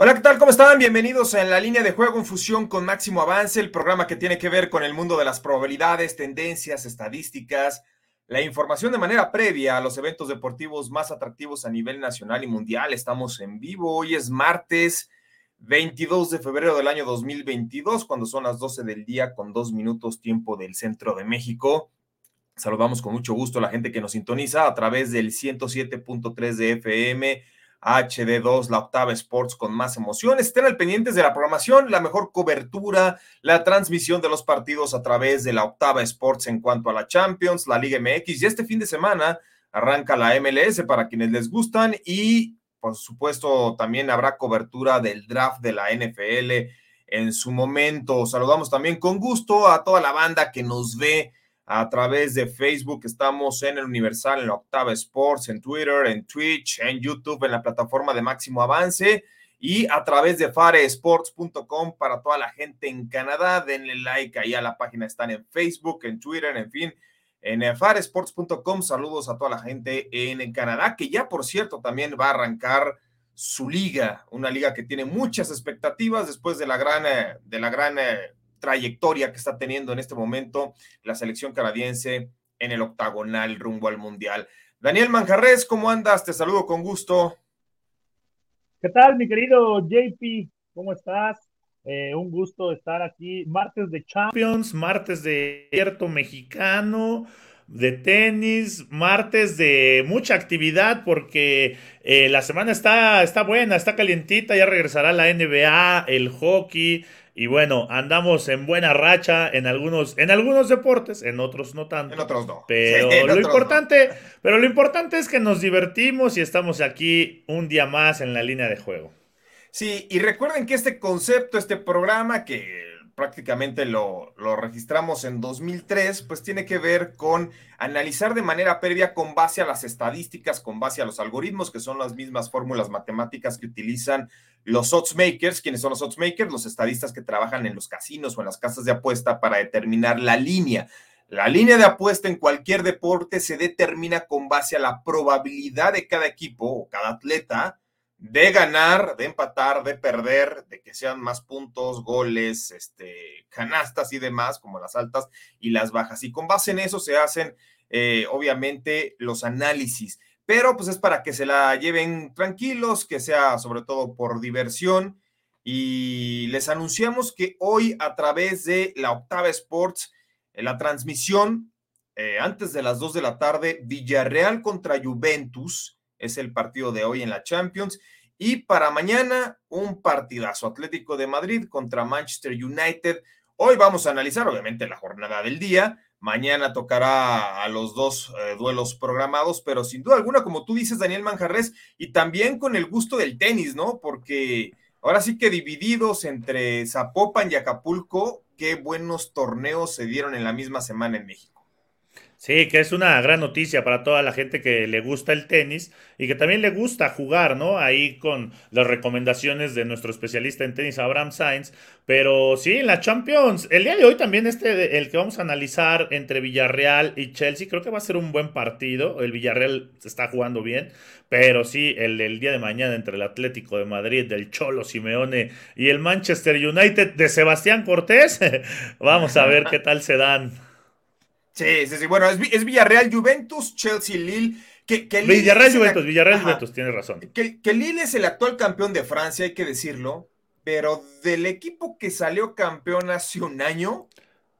Hola, ¿qué tal? ¿Cómo están? Bienvenidos a la línea de juego en fusión con Máximo Avance, el programa que tiene que ver con el mundo de las probabilidades, tendencias, estadísticas, la información de manera previa a los eventos deportivos más atractivos a nivel nacional y mundial. Estamos en vivo. Hoy es martes 22 de febrero del año 2022, cuando son las 12 del día con dos minutos tiempo del centro de México. Saludamos con mucho gusto a la gente que nos sintoniza a través del 107.3 de FM HD2, la octava Sports con más emociones. Estén al pendientes de la programación, la mejor cobertura, la transmisión de los partidos a través de la octava Sports en cuanto a la Champions, la Liga MX. Y este fin de semana arranca la MLS para quienes les gustan y por supuesto también habrá cobertura del draft de la NFL en su momento. Saludamos también con gusto a toda la banda que nos ve a través de Facebook. Estamos en el Universal, en la Octava Sports, en Twitter, en Twitch, en YouTube, en la plataforma de Máximo Avance y a través de faresports.com para toda la gente en Canadá. Denle like ahí a la página. Están en Facebook, en Twitter, en fin. En faresports.com, saludos a toda la gente en Canadá, que ya por cierto también va a arrancar su liga, una liga que tiene muchas expectativas después de la gran, eh, de la gran eh, trayectoria que está teniendo en este momento la selección canadiense en el octagonal rumbo al Mundial. Daniel Manjarres, ¿cómo andas? Te saludo con gusto. ¿Qué tal, mi querido JP? ¿Cómo estás? Eh, un gusto estar aquí. Martes de Champions, martes de abierto mexicano, de tenis, martes de mucha actividad porque eh, la semana está, está buena, está calientita, ya regresará la NBA, el hockey, y bueno, andamos en buena racha en algunos, en algunos deportes, en otros no tanto. En otros no. Pero lo importante, pero lo importante es que nos divertimos y estamos aquí un día más en la línea de juego. Sí, y recuerden que este concepto, este programa que prácticamente lo, lo, registramos en 2003, pues tiene que ver con analizar de manera previa con base a las estadísticas, con base a los algoritmos, que son las mismas fórmulas matemáticas que utilizan los odds makers. ¿Quiénes son los odds makers? Los estadistas que trabajan en los casinos o en las casas de apuesta para determinar la línea. La línea de apuesta en cualquier deporte se determina con base a la probabilidad de cada equipo o cada atleta de ganar, de empatar, de perder, de que sean más puntos, goles, este, canastas y demás, como las altas y las bajas. Y con base en eso se hacen, eh, obviamente, los análisis. Pero pues es para que se la lleven tranquilos, que sea sobre todo por diversión. Y les anunciamos que hoy a través de la Octava Sports, la transmisión, eh, antes de las 2 de la tarde, Villarreal contra Juventus es el partido de hoy en la Champions. Y para mañana, un partidazo Atlético de Madrid contra Manchester United. Hoy vamos a analizar, obviamente, la jornada del día. Mañana tocará a los dos eh, duelos programados, pero sin duda alguna, como tú dices, Daniel Manjarres, y también con el gusto del tenis, ¿no? Porque ahora sí que divididos entre Zapopan y Acapulco, qué buenos torneos se dieron en la misma semana en México. Sí, que es una gran noticia para toda la gente que le gusta el tenis y que también le gusta jugar, ¿no? Ahí con las recomendaciones de nuestro especialista en tenis, Abraham Sainz. Pero sí, en la Champions, el día de hoy también este, el que vamos a analizar entre Villarreal y Chelsea, creo que va a ser un buen partido. El Villarreal está jugando bien, pero sí, el día de mañana entre el Atlético de Madrid, del Cholo Simeone y el Manchester United de Sebastián Cortés, vamos a ver qué tal se dan. Sí, sí, sí. Bueno, es, Villarreal, Juventus, Chelsea, Lille. Que, que Villarreal, Juventus, Villarreal, Juventus, tienes razón. Que, que Lille es el actual campeón de Francia, hay que decirlo. Pero del equipo que salió campeón hace un año,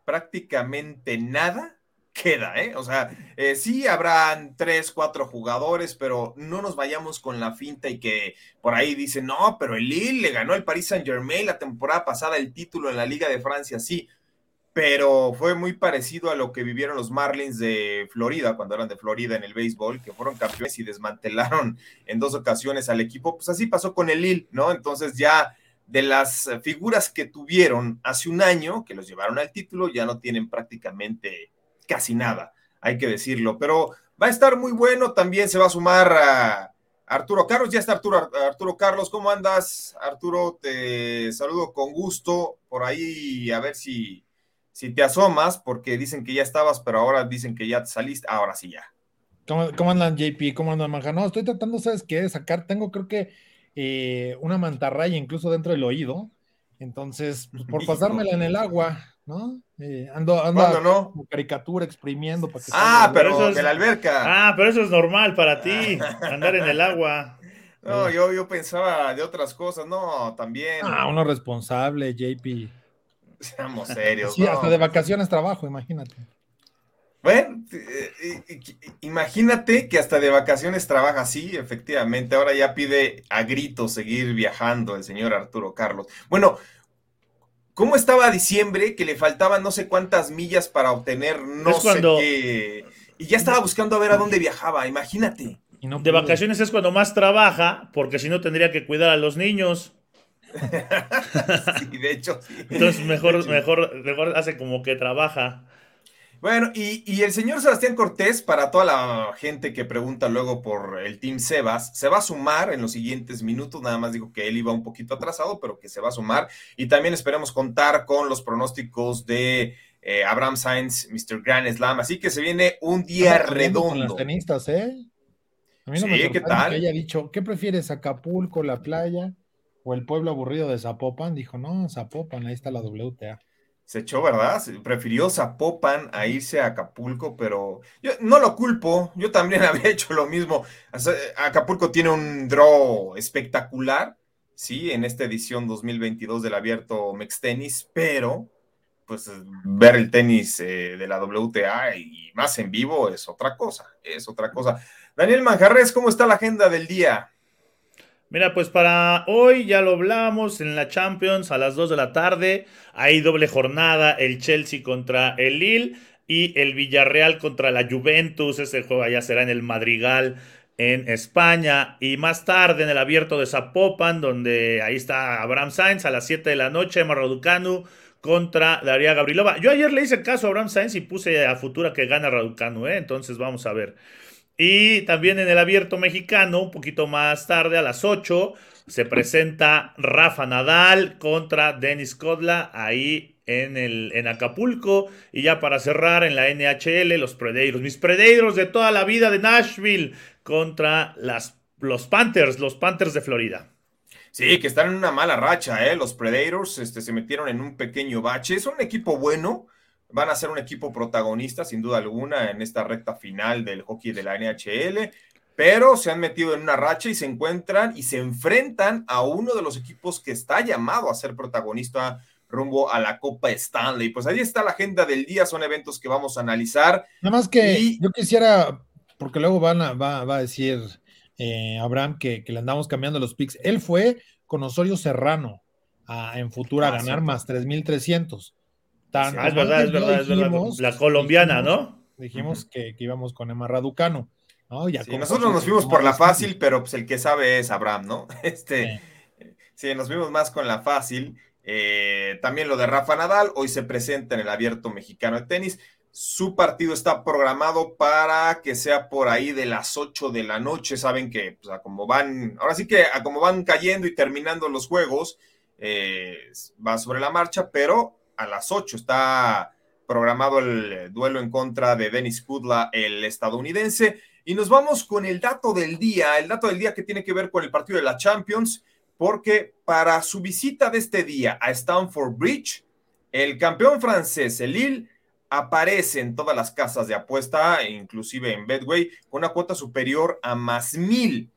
prácticamente nada queda, ¿eh? O sea, eh, sí habrán tres, cuatro jugadores, pero no nos vayamos con la finta y que por ahí dicen, no, pero el Lille le ganó al Paris Saint Germain la temporada pasada el título en la Liga de Francia, sí pero fue muy parecido a lo que vivieron los Marlins de Florida, cuando eran de Florida en el béisbol, que fueron campeones y desmantelaron en dos ocasiones al equipo. Pues así pasó con el Lille, ¿no? Entonces ya de las figuras que tuvieron hace un año, que los llevaron al título, ya no tienen prácticamente casi nada, hay que decirlo. Pero va a estar muy bueno, también se va a sumar a Arturo Carlos, ya está Arturo, Arturo Carlos, ¿cómo andas? Arturo, te saludo con gusto por ahí, a ver si, si te asomas, porque dicen que ya estabas, pero ahora dicen que ya te saliste, ahora sí ya. ¿Cómo, andan JP? ¿Cómo andan Manja? No, estoy tratando, ¿sabes qué? Sacar, tengo creo que eh, una mantarraya incluso dentro del oído, entonces, pues, por pasármela en el agua, ¿no? Eh, ando ando no? como caricatura exprimiendo para que Ah, pero eso es de la alberca. Ah, pero eso es normal para ti, andar en el agua. No, yo, yo pensaba de otras cosas, no, también. Ah, uno responsable, JP. Seamos serios. Sí, hasta de vacaciones trabajo, imagínate. Bueno, eh, imagínate que hasta de vacaciones trabaja así, efectivamente. Ahora ya pide a grito seguir viajando el señor Arturo Carlos. Bueno, ¿Cómo estaba diciembre que le faltaban no sé cuántas millas para obtener no sé qué? Y ya estaba buscando a ver a dónde viajaba, imagínate. de vacaciones es cuando más trabaja, porque si no tendría que cuidar a los niños. Sí, de hecho. Entonces mejor, mejor, mejor hace como que trabaja. Bueno, y, el señor Sebastián Cortés, para toda la gente que pregunta luego por el Team Sebas, se va a sumar en los siguientes minutos. Nada más digo que él iba un poquito atrasado, pero que se va a sumar. Y también esperemos contar con los pronósticos de eh, Abraham Sainz, Mr. Grand Slam. Así que se viene un día redondo. Con tenistas, ¿eh? A mí no me ¿qué tal? que haya dicho, ¿qué prefieres, Acapulco, la playa o el pueblo aburrido de Zapopan? Dijo, no, Zapopan, ahí está la WTA se echó, ¿verdad? Prefirió Zapopan a irse a Acapulco, pero yo no lo culpo, yo también había hecho lo mismo. Acapulco tiene un draw espectacular, sí, en esta edición 2022 del abierto Mex Tenis, pero pues ver el tenis eh, de la WTA y más en vivo es otra cosa, es otra cosa. Daniel Manjarres, ¿cómo está la agenda del día? Mira, pues para hoy ya lo hablamos en la Champions a las 2 de la tarde. Hay doble jornada, el Chelsea contra el Lille y el Villarreal contra la Juventus. Ese juego ya será en el Madrigal en España. Y más tarde en el abierto de Zapopan, donde ahí está Abraham Sainz a las 7 de la noche, Raducanu contra Daria Gabrilova. Yo ayer le hice caso a Abraham Sainz y puse a futura que gana Raducanu, ¿eh? entonces vamos a ver. Y también en el abierto mexicano, un poquito más tarde, a las 8, se presenta Rafa Nadal contra Denis Kodla ahí en, el, en Acapulco. Y ya para cerrar, en la NHL, los Predeiros, mis Predeiros de toda la vida de Nashville contra las, los Panthers, los Panthers de Florida. Sí, que están en una mala racha, ¿eh? Los Predators este, se metieron en un pequeño bache. Es un equipo bueno, van a ser un equipo protagonista, sin duda alguna, en esta recta final del hockey de la NHL, pero se han metido en una racha y se encuentran y se enfrentan a uno de los equipos que está llamado a ser protagonista rumbo a la Copa Stanley. Pues ahí está la agenda del día, son eventos que vamos a analizar. Nada más que yo quisiera, porque luego van a, va, a decir eh, Abraham que, le andamos cambiando los picks. Él fue con Osorio Serrano en Futura a ah, ganar más 3.300 es verdad, es verdad, es verdad. La colombiana, ¿no? Dijimos que, íbamos con Emma Raducano. ¿no? Ya nosotros nos fuimos por la fácil, pero pues el que sabe es Abraham, ¿no? Este, sí, nos fuimos más con la fácil. Eh, también lo de Rafa Nadal, hoy se presenta en el abierto mexicano de tenis. Su partido está programado para que sea por ahí de las 8 de la noche. Saben que, pues, como van, ahora sí que a como van cayendo y terminando los juegos, eh, va sobre la marcha, pero a las 8 está programado el duelo en contra de Dennis Kudla, el estadounidense. Y nos vamos con el dato del día, el dato del día que tiene que ver con el partido de la Champions, porque para su visita de este día a Stamford Bridge, el campeón francés, el Lille, aparece en todas las casas de apuesta, inclusive en Bedway, con una cuota superior a más mil.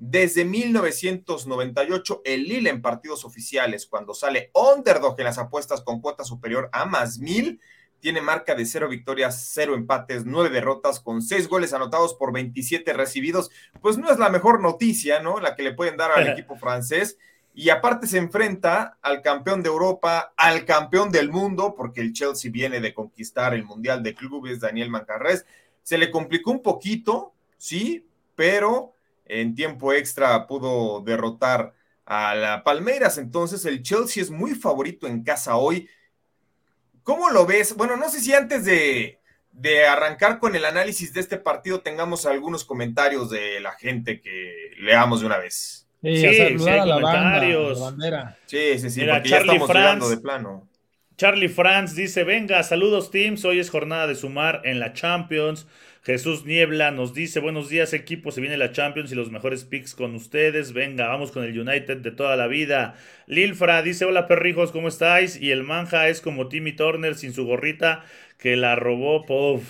Desde 1998, el Lille en partidos oficiales, cuando sale underdog en las apuestas con cuota superior a más mil, tiene marca de cero victorias, cero empates, nueve derrotas, con seis goles anotados por 27 recibidos. Pues no es la mejor noticia, ¿no? La que le pueden dar al equipo francés. Y aparte se enfrenta al campeón de Europa, al campeón del mundo, porque el Chelsea viene de conquistar el Mundial de Clubes, Daniel Mancarres. Se le complicó un poquito, sí, pero en tiempo extra pudo derrotar a la Palmeiras. Entonces el Chelsea es muy favorito en casa hoy. ¿Cómo lo ves? Bueno, no sé si antes de, de arrancar con el análisis de este partido tengamos algunos comentarios de la gente que leamos de una vez. Sí, sí, a la bandera. Sí, sí, sí, porque ya estamos de plano. Charlie Franz dice, venga, saludos teams, hoy es jornada de sumar en la Champions. Jesús Niebla nos dice, buenos días equipo, se viene la Champions y los mejores picks con ustedes. Venga, vamos con el United de toda la vida. Lilfra dice, hola perrijos, ¿cómo estáis? Y el manja es como Timmy Turner sin su gorrita que la robó, Pov.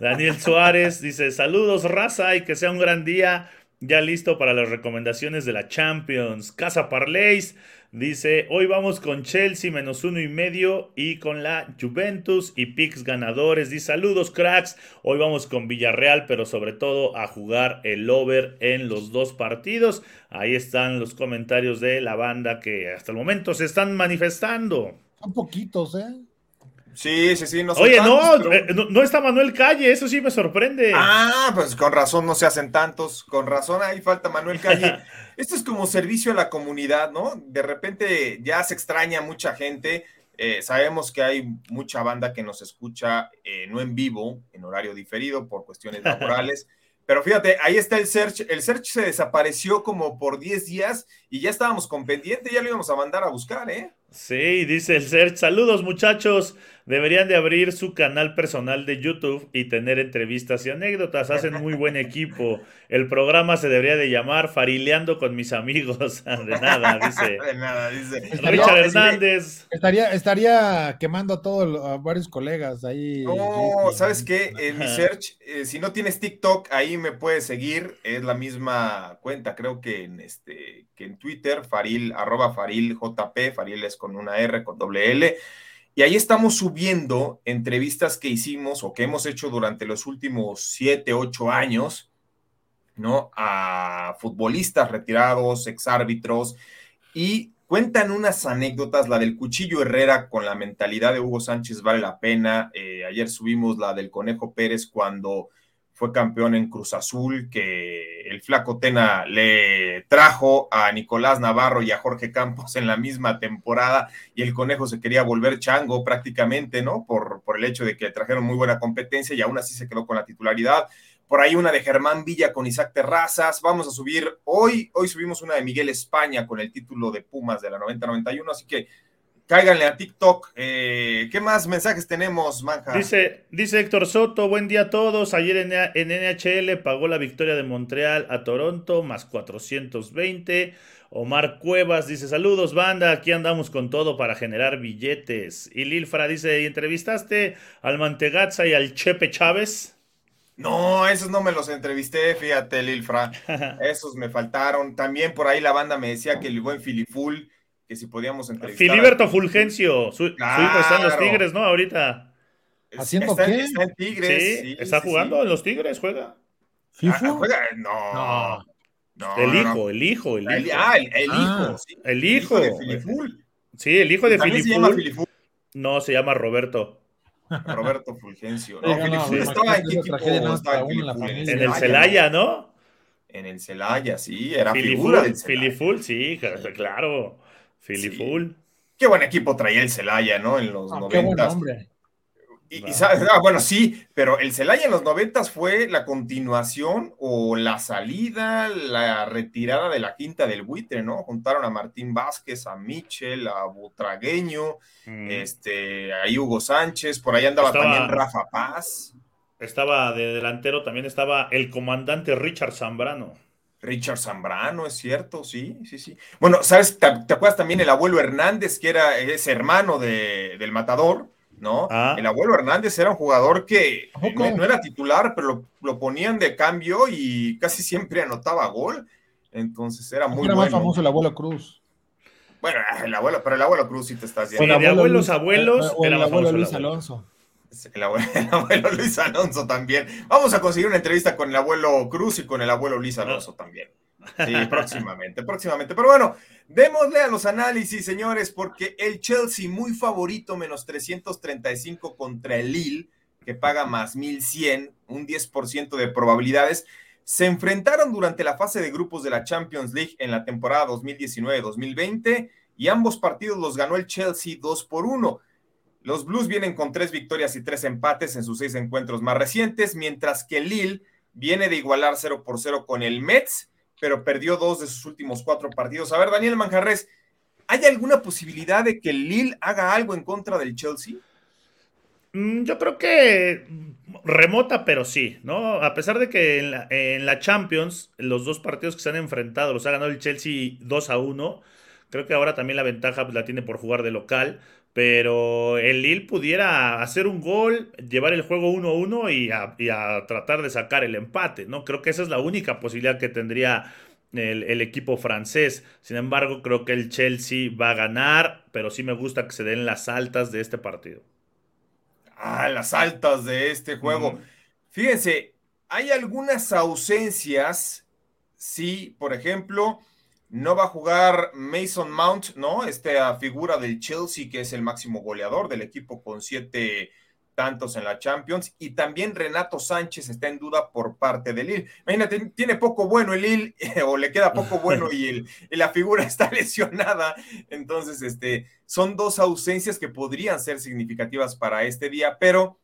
Daniel Suárez dice, saludos raza y que sea un gran día. Ya listo para las recomendaciones de la Champions. Casa Parleys Dice, hoy vamos con Chelsea menos uno y medio y con la Juventus y picks ganadores. Dice, saludos cracks. Hoy vamos con Villarreal, pero sobre todo a jugar el over en los dos partidos. Ahí están los comentarios de la banda que hasta el momento se están manifestando. Son poquitos, ¿eh? Sí, sí, sí. No Oye, eh, no, no, está Manuel Calle, eso sí me sorprende. Ah, pues con razón no se hacen tantos, con razón ahí falta Manuel Calle. Esto es como servicio a la comunidad, ¿no? De repente ya se extraña mucha gente. Eh, sabemos que hay mucha banda que nos escucha eh, no en vivo, en horario diferido por cuestiones laborales. Pero fíjate, ahí está el search. El search se desapareció como por 10 días y ya estábamos con pendiente, ya lo íbamos a mandar a buscar, ¿eh? Sí, dice el search. Saludos muchachos. Deberían de abrir su canal personal de YouTube y tener entrevistas y anécdotas. Hacen muy buen equipo. El programa se debería de llamar Farileando con mis amigos. De nada, dice. De nada, dice. Richard Hernández. Estaría, estaría quemando a todos a varios colegas ahí. No, ¿sabes qué? En mi search, eh, si no tienes TikTok, ahí me puedes seguir. Es la misma cuenta, creo que en este, que en Twitter, Faril, arroba Faril JP, Faril es con una R, con doble L. Y ahí estamos subiendo entrevistas que hicimos o que hemos hecho durante los últimos siete, ocho años, ¿no? A futbolistas retirados, exárbitros, y cuentan unas anécdotas, la del Cuchillo Herrera con la mentalidad de Hugo Sánchez vale la pena. Eh, ayer subimos la del Conejo Pérez cuando fue campeón en Cruz Azul, que el flaco Tena le trajo a Nicolás Navarro y a Jorge Campos en la misma temporada y el conejo se quería volver chango prácticamente, ¿no? Por, por el hecho de que trajeron muy buena competencia y aún así se quedó con la titularidad. Por ahí una de Germán Villa con Isaac Terrazas. Vamos a subir hoy, hoy subimos una de Miguel España con el título de Pumas de la 90-91, así que cáiganle a TikTok. Eh, ¿Qué más mensajes tenemos, Manja? Dice, dice Héctor Soto, buen día a todos. Ayer en, en, NHL pagó la victoria de Montreal a Toronto, más 420. Omar Cuevas dice, saludos banda, aquí andamos con todo para generar billetes. Y Lilfra dice, ¿entrevistaste al Mantegazza y al Chepe Chávez? No, esos no me los entrevisté, fíjate, Lilfra. Esos me faltaron. También por ahí la banda me decía que el buen Filiful que si podíamos entrevistar. Filiberto Fulgencio, su, hijo está en los Tigres, ¿no? Ahorita. ¿Haciendo está, qué? Está en Tigres. Sí, está jugando en los Tigres, juega. ¿FIFA? Ah, juega, no. no. el, hijo, el hijo, el hijo, Ah, el, el ah, hijo. Sí. El hijo. de Filiful. Sí, el hijo de Filiful. se llama Filiful? No, se llama Roberto. Roberto Fulgencio. No, Filiful estaba en qué equipo estaba en. En el Celaya, ¿no? En el Celaya, sí, era Filiful, figura del Celaya. Filiful, sí, claro. Philly sí. Full. Qué buen equipo traía el Celaya, ¿no? En los Ah, 90. qué buen hombre. Y, y sabes, ah, bueno, sí, pero el Celaya en los 90 fue la continuación o la salida, la retirada de la quinta del buitre, ¿no? Juntaron a Martín Vázquez, a Michel, a Butragueño, Mm. este, a Hugo Sánchez, por ahí andaba Estaba- también Rafa Paz, Estaba de delantero, también estaba el comandante Richard Zambrano. Richard Zambrano, es cierto, sí, sí, sí. Bueno, ¿sabes? ¿Te, te acuerdas también el abuelo Hernández, que era ese hermano de, del matador? ¿No? Ah. El abuelo Hernández era un jugador que no, no era titular, pero lo, lo ponían de cambio y casi siempre anotaba gol. Entonces era muy Era más famoso el abuelo Cruz. Bueno, el abuelo, pero el abuelo Cruz sí te estás Sí, viendo. de abuelos abuelos, eh, o el abuelo Luis abuelo. Alonso. El abuelo, el abuelo Luis Alonso también. Vamos a conseguir una entrevista con el abuelo Cruz y con el abuelo Luis Alonso también. Sí, próximamente, próximamente. Pero bueno, démosle a los análisis, señores, porque el Chelsea muy favorito, menos 335 contra el Lille, que paga más 1100, un 10% de probabilidades. se enfrentaron durante la fase de grupos de la Champions League en la temporada 2019-2020 y ambos partidos los ganó el Chelsea 2 por 1. Los Blues vienen con tres victorias y tres empates en sus seis encuentros más recientes, mientras que Lille viene de igualar 0 por 0 con el Mets, pero perdió dos de sus últimos cuatro partidos. A ver, Daniel Manjarres, ¿hay alguna posibilidad de que Lille haga algo en contra del Chelsea? Mm, yo creo que remota, pero sí, ¿no? A pesar de que en la, Champions, los dos partidos que se han enfrentado los ha ganado el Chelsea 2 a 1, creo que ahora también la ventaja la tiene por jugar de local pero el Lille pudiera hacer un gol, llevar el juego 1-1 y, y a, tratar de sacar el empate, ¿no? Creo que esa es la única posibilidad que tendría el, el, equipo francés. Sin embargo, creo que el Chelsea va a ganar, pero sí me gusta que se den las altas de este partido. Ah, las altas de este juego. Fíjense, hay algunas ausencias, sí, por ejemplo, no va a jugar Mason Mount, ¿no? Esta figura del Chelsea, que es el máximo goleador del equipo con siete tantos en la Champions. Y también Renato Sánchez está en duda por parte del Lille. Imagínate, tiene poco bueno el Lille, o le queda poco bueno y, el, la figura está lesionada. Entonces, este, son dos ausencias que podrían ser significativas para este día, pero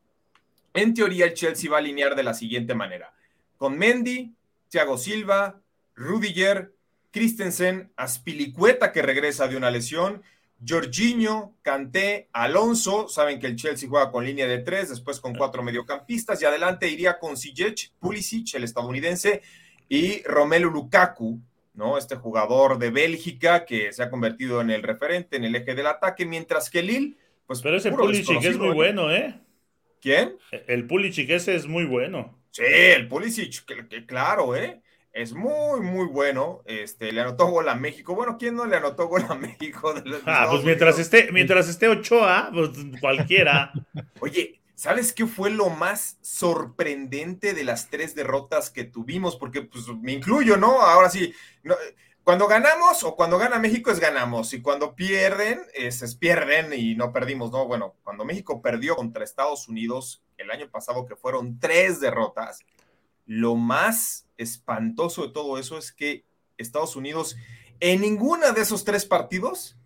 en teoría el Chelsea va a alinear de la siguiente manera. Con Mendy, Thiago Silva, Rudiger, Christensen, Aspilicueta que regresa de una lesión, Jorginho, Canté, Alonso, saben que el Chelsea juega con línea de tres, después con cuatro mediocampistas, y adelante iría con Ziyech, Pulisic, el estadounidense, y Romelu Lukaku, ¿no? Este jugador de Bélgica que se ha convertido en el referente, en el eje del ataque, mientras que Lille, pues... Pero ese Pulisic es muy bueno, ¿eh? ¿Quién? El Pulisic ese es muy bueno. Sí, el Pulisic, claro, ¿eh? Es muy, muy bueno. Este, le anotó gol a México. Bueno, ¿quién no le anotó gol a México? ah, pues mientras esté, mientras esté Ochoa, pues cualquiera. Oye, ¿sabes qué fue lo más sorprendente de las tres derrotas que tuvimos? Porque pues me incluyo, ¿no? Ahora sí, cuando ganamos o cuando gana México es ganamos y cuando pierden es, es pierden y no perdimos, ¿no? Bueno, cuando México perdió contra Estados Unidos el año pasado que fueron tres derrotas, lo más espantoso de todo eso es que Estados Unidos en ninguna de esos tres partidos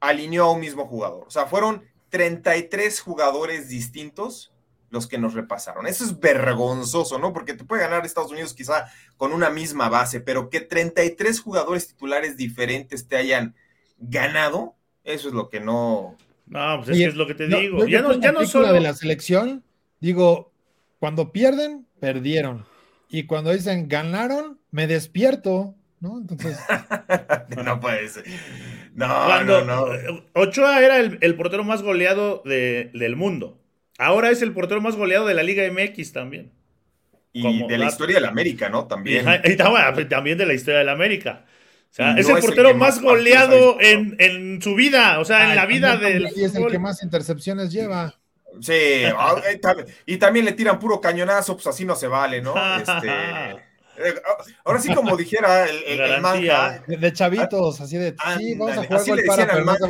alineó a un mismo jugador. O sea, fueron 33 jugadores distintos los que nos repasaron. Eso es vergonzoso, ¿no? Porque te puede ganar Estados Unidos quizá con una misma base, pero que 33 jugadores titulares diferentes te hayan ganado, eso es lo que no... No, pues es, lo que te digo. ya no, ya no solo... de la selección, digo, cuando pierden, perdieron. Y cuando dicen ganaron, me despierto, ¿no? Entonces. no puede ser. No, no, no. Ochoa era el, portero más goleado del mundo. Ahora es el portero más goleado de la Liga MX también. Y de la historia del América, ¿no? También. Pues, también de la historia del América. O sea, es el portero más goleado en, su vida, o sea, en la vida del. Y es el que más intercepciones lleva. Sí, ah, y también le tiran puro cañonazo, pues así no se vale, ¿no? Este, eh, ahora sí, como dijera el, el, manga. De, chavitos, así de. sí, vamos a jugar así le decían al manga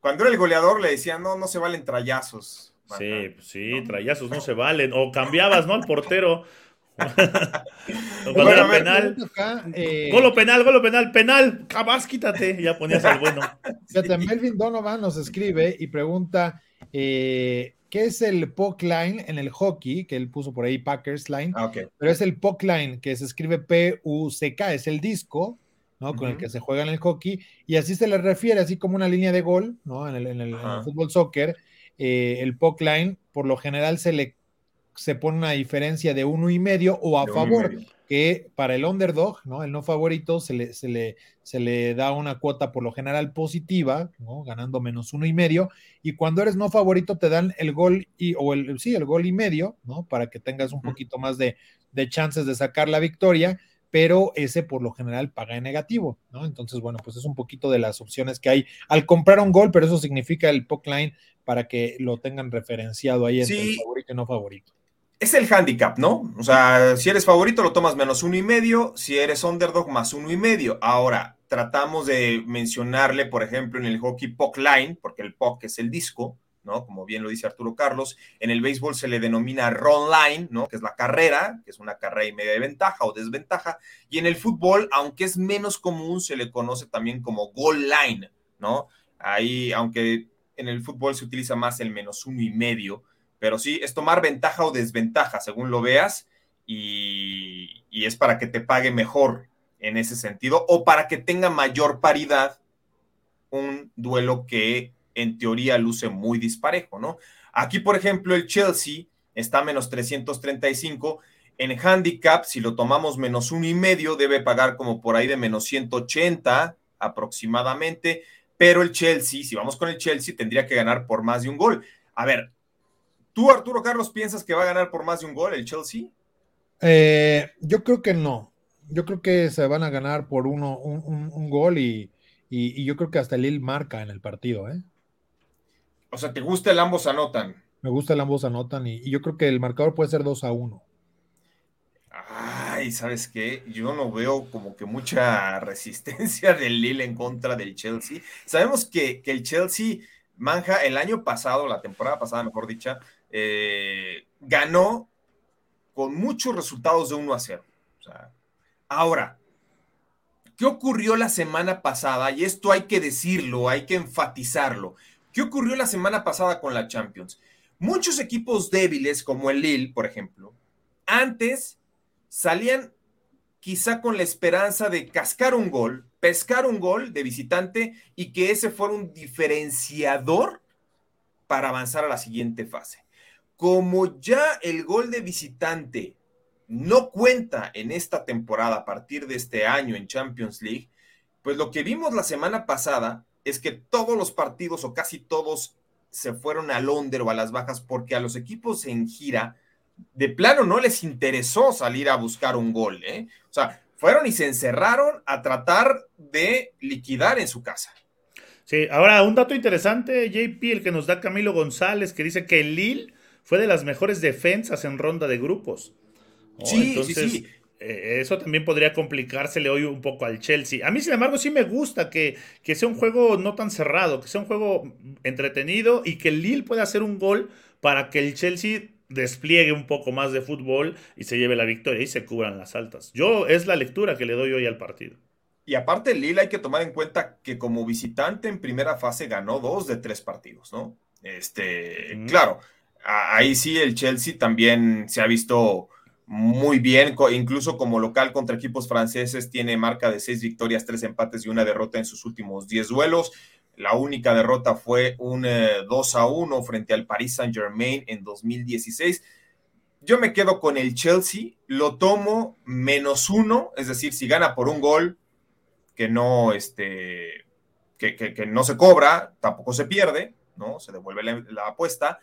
Cuando era el goleador le decían, no, no se valen trayazos. Sí, pues sí, trayazos no se valen. O cambiabas, ¿no? Al portero. Cuando era penal. Eh, golo penal, golo penal, penal. Cabas, quítate. Ya ponías al bueno. Fíjate, Melvin Donovan nos escribe y pregunta eh, ¿Qué es el puck line en el hockey? Que él puso por ahí Packers line. Ah, pero es el puck line que se escribe P-U-C-K, es el disco, ¿no? Con el que se juega en el hockey. Y así se le refiere, así como una línea de gol, ¿no? En el, fútbol soccer, eh, el puck line, por lo general se le se pone una diferencia de uno y medio o a favor que para el underdog, ¿no? El no favorito se le, se le, se le da una cuota por lo general positiva, ¿no? Ganando menos uno y medio. Y cuando eres no favorito te dan el gol y, o el, sí, el gol y medio, ¿no? Para que tengas un poquito más de, de chances de sacar la victoria, pero ese por lo general paga en negativo, ¿no? Entonces, bueno, pues es un poquito de las opciones que hay al comprar un gol, pero eso significa el puck line para que lo tengan referenciado ahí entre el favorito y no favorito es el handicap, ¿no? O sea, si eres favorito lo tomas menos uno y medio, si eres underdog más uno y medio. Ahora, tratamos de mencionarle, por ejemplo, en el hockey puck line, porque el puck es el disco, ¿no? Como bien lo dice Arturo Carlos, en el béisbol se le denomina run line, ¿no? Que es la carrera, que es una carrera y media de ventaja o desventaja, y en el fútbol, aunque es menos común, se le conoce también como goal line, ¿no? Ahí, aunque en el fútbol se utiliza más el menos uno y medio, pero sí, es tomar ventaja o desventaja, según lo veas, y, y es para que te pague mejor en ese sentido, o para que tenga mayor paridad un duelo que en teoría luce muy disparejo, ¿no? Aquí, por ejemplo, el Chelsea está a menos 335. En handicap, si lo tomamos menos uno y medio, debe pagar como por ahí de menos 180 aproximadamente. Pero el Chelsea, si vamos con el Chelsea, tendría que ganar por más de un gol. A ver, ¿tú, Arturo Carlos, piensas que va a ganar por más de un gol el Chelsea? Eh, yo creo que no. Yo creo que se van a ganar por uno, un, gol y, y, yo creo que hasta el Lille marca en el partido, ¿eh? O sea, ¿te gusta el ambos anotan? Me gusta el ambos anotan y, yo creo que el marcador puede ser 2 a 1. Ay, ¿sabes qué? Yo no veo como que mucha resistencia del Lille en contra del Chelsea. Sabemos que, el Chelsea manja el año pasado, la temporada pasada, mejor dicha, eh, ganó con muchos resultados de 1 a 0. ahora, ¿qué ocurrió la semana pasada? Y esto hay que decirlo, hay que enfatizarlo. ¿Qué ocurrió la semana pasada con la Champions? Muchos equipos débiles, como el Lille, por ejemplo, antes salían quizá con la esperanza de cascar un gol, pescar un gol de visitante y que ese fuera un diferenciador para avanzar a la siguiente fase. Como ya el gol de visitante no cuenta en esta temporada a partir de este año en Champions League, pues lo que vimos la semana pasada es que todos los partidos o casi todos se fueron al under o a las bajas porque a los equipos en gira de plano no les interesó salir a buscar un gol, ¿eh? O sea, fueron y se encerraron a tratar de liquidar en su casa. Sí, ahora un dato interesante, JP, el que nos da Camilo González, que dice que Lille fue de las mejores defensas en ronda de grupos. sí, sí, sí. Eh, eso también podría complicársele hoy un poco al Chelsea. A mí, sin embargo, sí me gusta que, que, sea un juego no tan cerrado, que sea un juego entretenido y que el Lille pueda hacer un gol para que el Chelsea despliegue un poco más de fútbol y se lleve la victoria y se cubran las altas. Yo es la lectura que le doy hoy al partido. Y aparte el Lille hay que tomar en cuenta que como visitante en primera fase ganó dos de tres partidos, ¿no? Este, claro, ahí sí el Chelsea también se ha visto muy bien, incluso como local contra equipos franceses, tiene marca de seis victorias, tres empates y una derrota en sus últimos diez duelos. La única derrota fue un 2 eh, a 1 frente al Paris Saint Germain en 2016. Yo me quedo con el Chelsea, lo tomo menos uno, es decir, si gana por un gol que no, este, que, no se cobra, tampoco se pierde, ¿no? Se devuelve la apuesta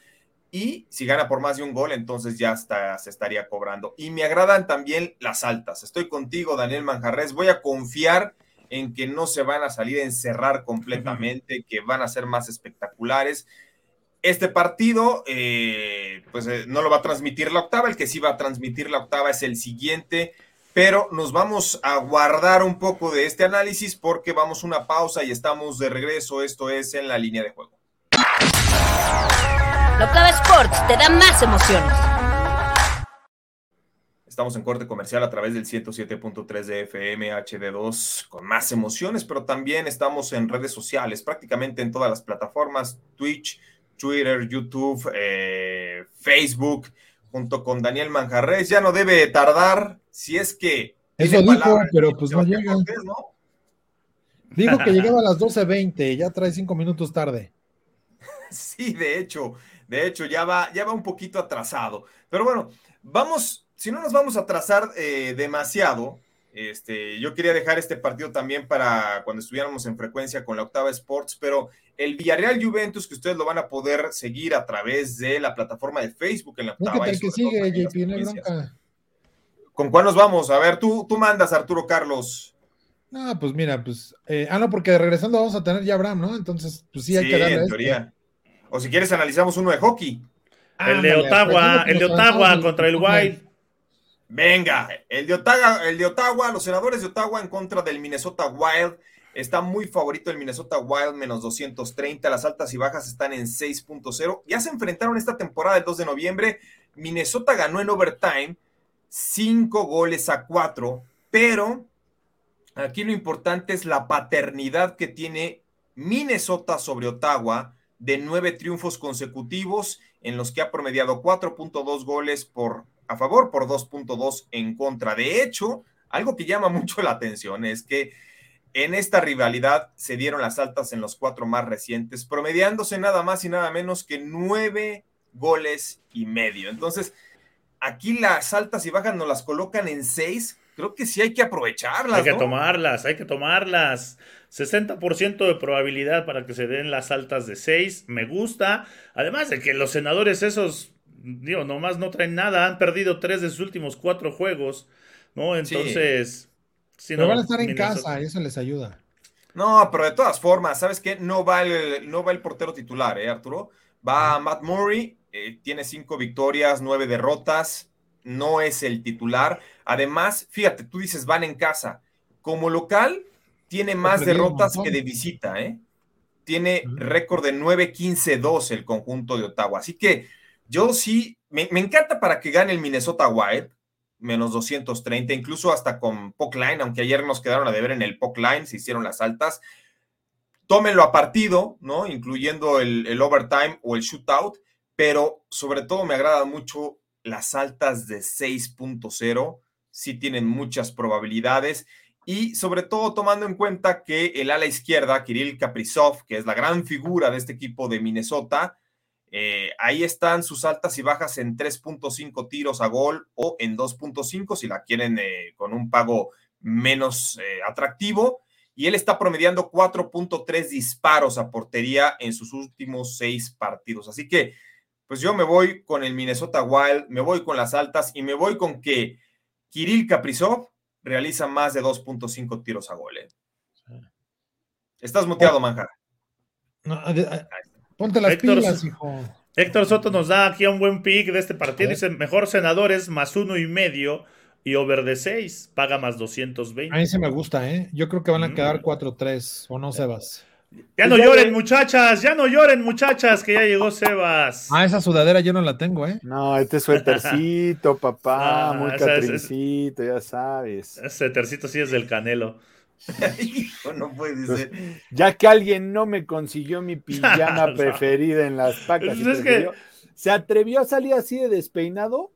y si gana por más de un gol, entonces ya está, se estaría cobrando. Y me agradan también las altas. Estoy contigo, Daniel Manjarres. Voy a confiar en que no se van a salir a encerrar completamente, que van a ser más espectaculares. Este partido, eh, pues eh, no lo va a transmitir la octava, el que sí va a transmitir la octava es el siguiente, pero nos vamos a guardar un poco de este análisis porque vamos a una pausa y estamos de regreso. Esto es en la línea de juego. Octava Sports te da más emociones. Estamos en corte comercial a través del 107.3 de FM HD2 con más emociones, pero también estamos en redes sociales, prácticamente en todas las plataformas, Twitch, Twitter, YouTube, eh, Facebook, junto con Daniel Manjarres. Ya no debe tardar, si es que... Eso dijo, pero pues no llega. Dijo que llegaba a las 12.20, ya trae cinco minutos tarde. Sí, de hecho, de hecho, ya va, ya va un poquito atrasado. Pero bueno, vamos, si no nos vamos a atrasar eh, demasiado, este, yo quería dejar este partido también para cuando estuviéramos en frecuencia con la Octava Sports, pero el Villarreal Juventus, que ustedes lo van a poder seguir a través de la plataforma de Facebook en la Octava. que sigue, JP, ¿Con cuál nos vamos? A ver, tú, tú mandas, Arturo Carlos. No, pues mira, pues. Eh, ah, no, porque regresando vamos a tener ya Abraham, ¿no? Entonces, pues sí, hay que darle. En teoría. O si quieres, analizamos uno de hockey. El de Ottawa, el de Ottawa contra el Wild. Venga, el de, Ottawa, el de Ottawa, los senadores de Ottawa en contra del Minnesota Wild. Está muy favorito el Minnesota Wild menos 230. Las altas y bajas están en 6.0. Ya se enfrentaron esta temporada el 2 de noviembre. Minnesota ganó en overtime 5 goles a 4. Pero aquí lo importante es la paternidad que tiene Minnesota sobre Ottawa de nueve triunfos consecutivos en los que ha promediado 4.2 goles por, a favor por 2.2 en contra. De hecho, algo que llama mucho la atención es que en esta rivalidad se dieron las altas en los cuatro más recientes, promediándose nada más y nada menos que nueve goles y medio. Entonces, aquí las altas y bajas nos las colocan en seis. Creo que sí hay que aprovecharlas. Hay que tomarlas, hay que tomarlas. 60% de probabilidad para que se den las altas de seis. Me gusta. Además de que los senadores esos, digo, nomás no traen nada. Han perdido tres de sus últimos cuatro juegos. ¿No? Entonces. pero van a estar en casa, eso les ayuda. No, pero de todas formas, ¿sabes qué? No va el, no va el portero titular, ¿eh, Arturo? Va Matt Murray, eh, tiene cinco victorias, nueve derrotas, no es el titular. Además, fíjate, tú dices van en casa. Como local, tiene más derrotas que de visita, ¿eh? Tiene récord de 9-15-2 el conjunto de Ottawa. Así que yo sí, me, me encanta para que gane el Minnesota Wild menos 230, incluso hasta con Puck Line, aunque ayer nos quedaron a deber en el Puck Line, se hicieron las altas. Tómenlo a partido, ¿no? Incluyendo el, overtime o el shootout, pero sobre todo me agrada mucho las altas de 6.0, sí tienen muchas probabilidades y sobre todo tomando en cuenta que el ala izquierda, Kirill Kaprizov, que es la gran figura de este equipo de Minnesota, eh, ahí están sus altas y bajas en 3.5 tiros a gol o en 2.5 si la quieren eh, con un pago menos eh, atractivo. Y él está promediando 4.3 disparos a portería en sus últimos seis partidos. Así que, pues yo me voy con el Minnesota Wild, me voy con las altas y me voy con que Kirill Kaprizov realiza más de 2.5 tiros a gol. Estás muteado, Manja. No, Ponte las Héctor, pilas, hijo. Héctor Soto nos da aquí un buen pick de este partido. Dice, mejor senadores más uno y medio y over de seis, paga más 220. A mí se me gusta, ¿eh? Yo creo que van a mm. quedar 4-3, ¿o no, Sebas? Ya no lloren, muchachas, ya no lloren, muchachas, que ya llegó Sebas. Ah, esa sudadera yo no la tengo, ¿eh? No, este suétercito, papá, ah, muy catrincito, ya sabes. Ese suétercito sí es del Canelo. no puede pues, ser. Ya que alguien no me consiguió mi pijama preferida en las pacas, pues se atrevió a salir así de despeinado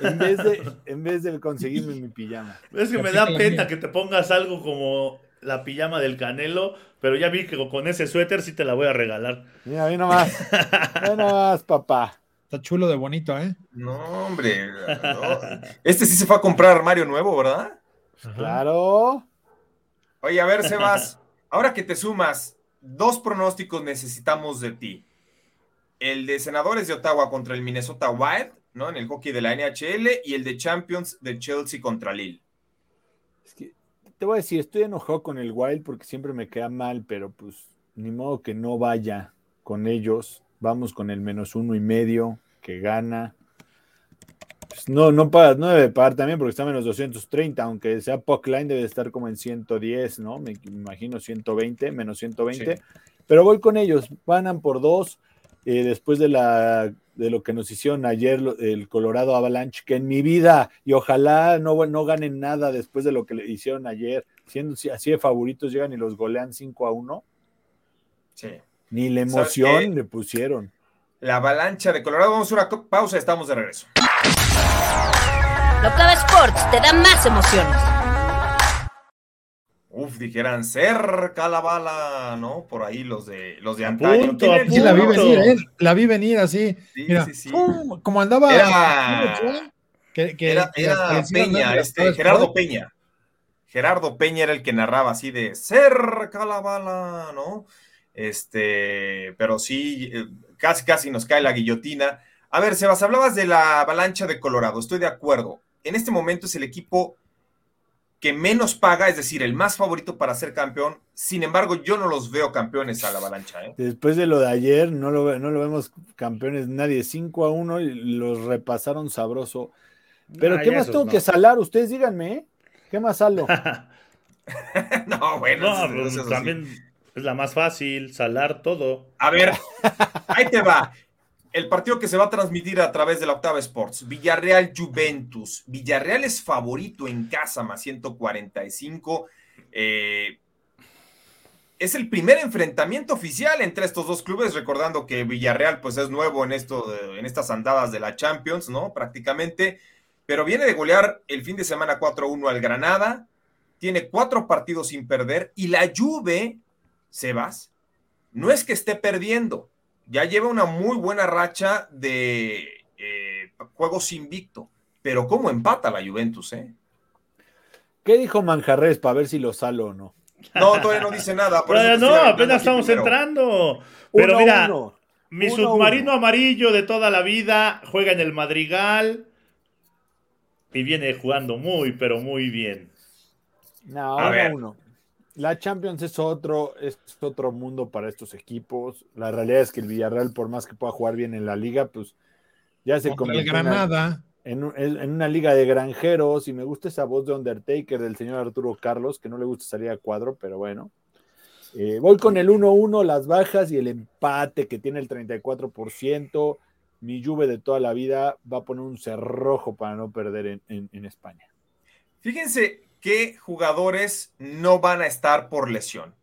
en vez de, en vez de conseguirme mi pijama. Es que me da pena que te pongas algo como la pijama del Canelo, pero ya vi que con ese suéter sí te la voy a regalar. Mira, ve nomás. Ve nomás, papá. Está chulo de bonito, ¿eh? No, hombre. Este sí se fue a comprar armario nuevo, ¿verdad? Claro. Oye, a ver, Sebas, ahora que te sumas, dos pronósticos necesitamos de ti. El de Senadores de Ottawa contra el Minnesota Wild, ¿no? En el hockey de la NHL, y el de Champions de Chelsea contra Lille. Es que te voy a decir, estoy enojado con el Wild porque siempre me queda mal, pero pues ni modo que no vaya con ellos. Vamos con el menos uno y medio que gana. Pues, no, no, paga, no debe pagar también porque está menos 230, aunque sea Puckline debe estar como en 110, ¿no? Me, imagino 120, menos 120. Pero voy con ellos, ganan por dos. Eh, después de, la, de lo que nos hicieron ayer el Colorado Avalanche, que en mi vida, y ojalá no, no ganen nada después de lo que le hicieron ayer, siendo así de favoritos, llegan y los golean 5 a 1. Sí. Ni la emoción le pusieron. La avalancha de Colorado, vamos a una pausa, estamos de regreso. Locava Sports te da más emociones. Uf, dijeran cerca la bala, ¿no? Por ahí los de los de antaño. sí, la vi venir, ¿eh? La vi venir así. Sí, Mira, sí, sí. como andaba. Era, era, Peña, este, Gerardo Peña. Gerardo Peña era el que narraba así de cerca la bala, ¿no? Este, pero sí, eh, casi casi nos cae la guillotina. A ver, Sebas, hablabas de la avalancha de Colorado, estoy de acuerdo. En este momento es el equipo que menos paga, es decir, el más favorito para ser campeón. Sin embargo, yo no los veo campeones a la avalancha. ¿eh? Después de lo de ayer, no lo, no lo vemos campeones nadie. 5 a 1 y los repasaron sabroso. Pero, ¿qué más tengo que salar? Ustedes díganme, ¿eh? ¿Qué más salo? no, bueno. No, pues, sí. también es la más fácil, salar todo. A ver, ahí te va. El partido que se va a transmitir a través de la Octava Sports. Villarreal Juventus. Villarreal es favorito en casa, más 145. Eh, es el primer enfrentamiento oficial entre estos dos clubes, recordando que Villarreal pues es nuevo en, esto en estas andadas de la Champions, ¿no? Prácticamente. Pero viene de golear el fin de semana 4-1 al Granada. Tiene cuatro partidos sin perder. Y la Juve, Sebas, no es que esté perdiendo, ya lleva una muy buena racha de eh, juegos invicto, pero cómo empata la Juventus, ¿eh? ¿Qué dijo Manjarres para ver si lo salo o no? No, todavía no dice nada. por no, hablando apenas estamos primero. entrando. Pero Uno, mira, uno. mi Uno, submarino uno. amarillo de toda la vida juega en el Madrigal y viene jugando muy, pero muy bien. No, A uno, ver. uno. La Champions es otro, es otro mundo para estos equipos. La realidad es que el Villarreal, por más que pueda jugar bien en la liga, pues ya se el convirtió en una- Granada. en, un- en una liga de granjeros. Y me gusta esa voz de Undertaker del señor Arturo Carlos, que no le gusta salir a cuadro, pero bueno. Eh, voy con el 1-1, las bajas y el empate que tiene el 34%. Mi Juve de toda la vida va a poner un cerrojo para no perder en, en- en España. Fíjense qué jugadores no van a estar por lesión.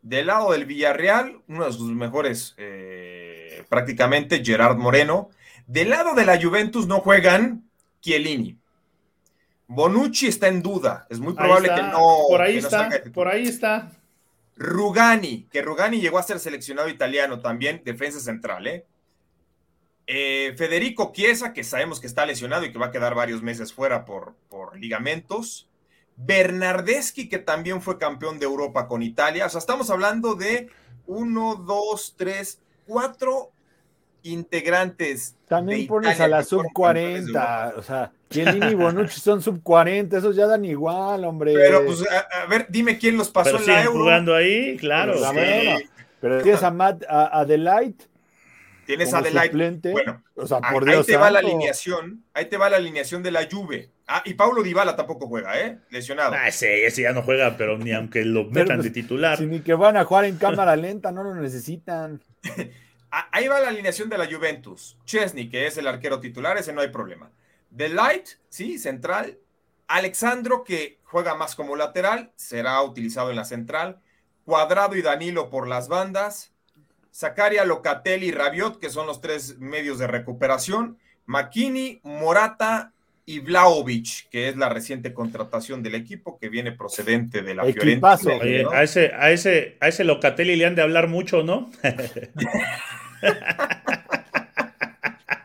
Del lado del Villarreal, uno de sus mejores eh, prácticamente, Gerard Moreno. Del lado de la Juventus no juegan Chiellini. Bonucci está en duda. Es muy probable que no. por ahí no está, por ahí está. Rugani, que Rugani llegó a ser seleccionado italiano también, defensa central, ¿eh? Eh, Federico Chiesa, que sabemos que está lesionado y que va a quedar varios meses fuera por, por ligamentos. Bernardeschi, que también fue campeón de Europa con Italia. O sea, estamos hablando de uno, dos, tres, cuatro integrantes. También de pones Italia a la sub fueron campeones de 40, Europa. o sea, Chiellini y Bonucci son sub 40, esos ya dan igual, hombre. Pero, pues, a, a ver, dime quién los pasó Pero en la Euro. jugando ahí, claro. Pues, a Sí. Pero tienes a Matt a Adelaide Tienes a suplente. Bueno, o sea, por ahí Dios te va la alineación, ahí te va la alineación de la Juve. Ah, y Paulo Dybala tampoco juega, ¿eh? Lesionado. Ah, ese, ese ya no juega, pero ni aunque lo metan pues, de titular. Si ni que van a jugar en cámara lenta, no lo necesitan. Ah, Ahí va la alineación de la Juventus. Chesney, que es el arquero titular, ese no hay problema. Light, sí, central. Alexandro, que juega más como lateral, será utilizado en la central. Cuadrado y Danilo por las bandas. Zacaria, Locatelli y Rabiot, que son los tres medios de recuperación. Makini, Morata y Vlaovic, que es la reciente contratación del equipo que viene procedente de la Equipazo. Fiorentina. Oye, ¿no? a ese, a ese, a ese Locatelli le han de hablar mucho, ¿no?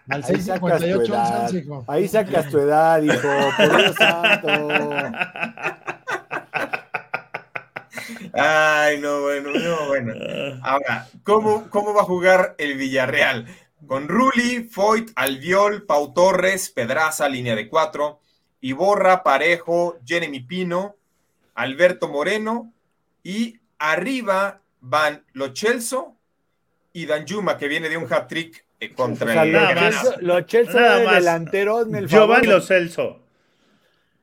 Al Ahí sacas tu 658, edad. Sánchez, Ahí sacas tu edad, hijo. Por Dios santo. Ay, no, bueno, no, bueno. Ahora, ¿cómo, ¿cómo va a jugar el Villarreal? Con Rulli, Foyt, Albiol, Pau Torres, Pedraza, línea de cuatro, Iborra, Parejo, Jeremy Pino, Alberto Moreno, y arriba van Lo Celso y Danjuma, que viene de un hat-trick eh, O contra sea, el nada los más. Granada. Chelsea- los Chelsea Nada de más. delanteros, me el Giovanni favor. Lo Celso.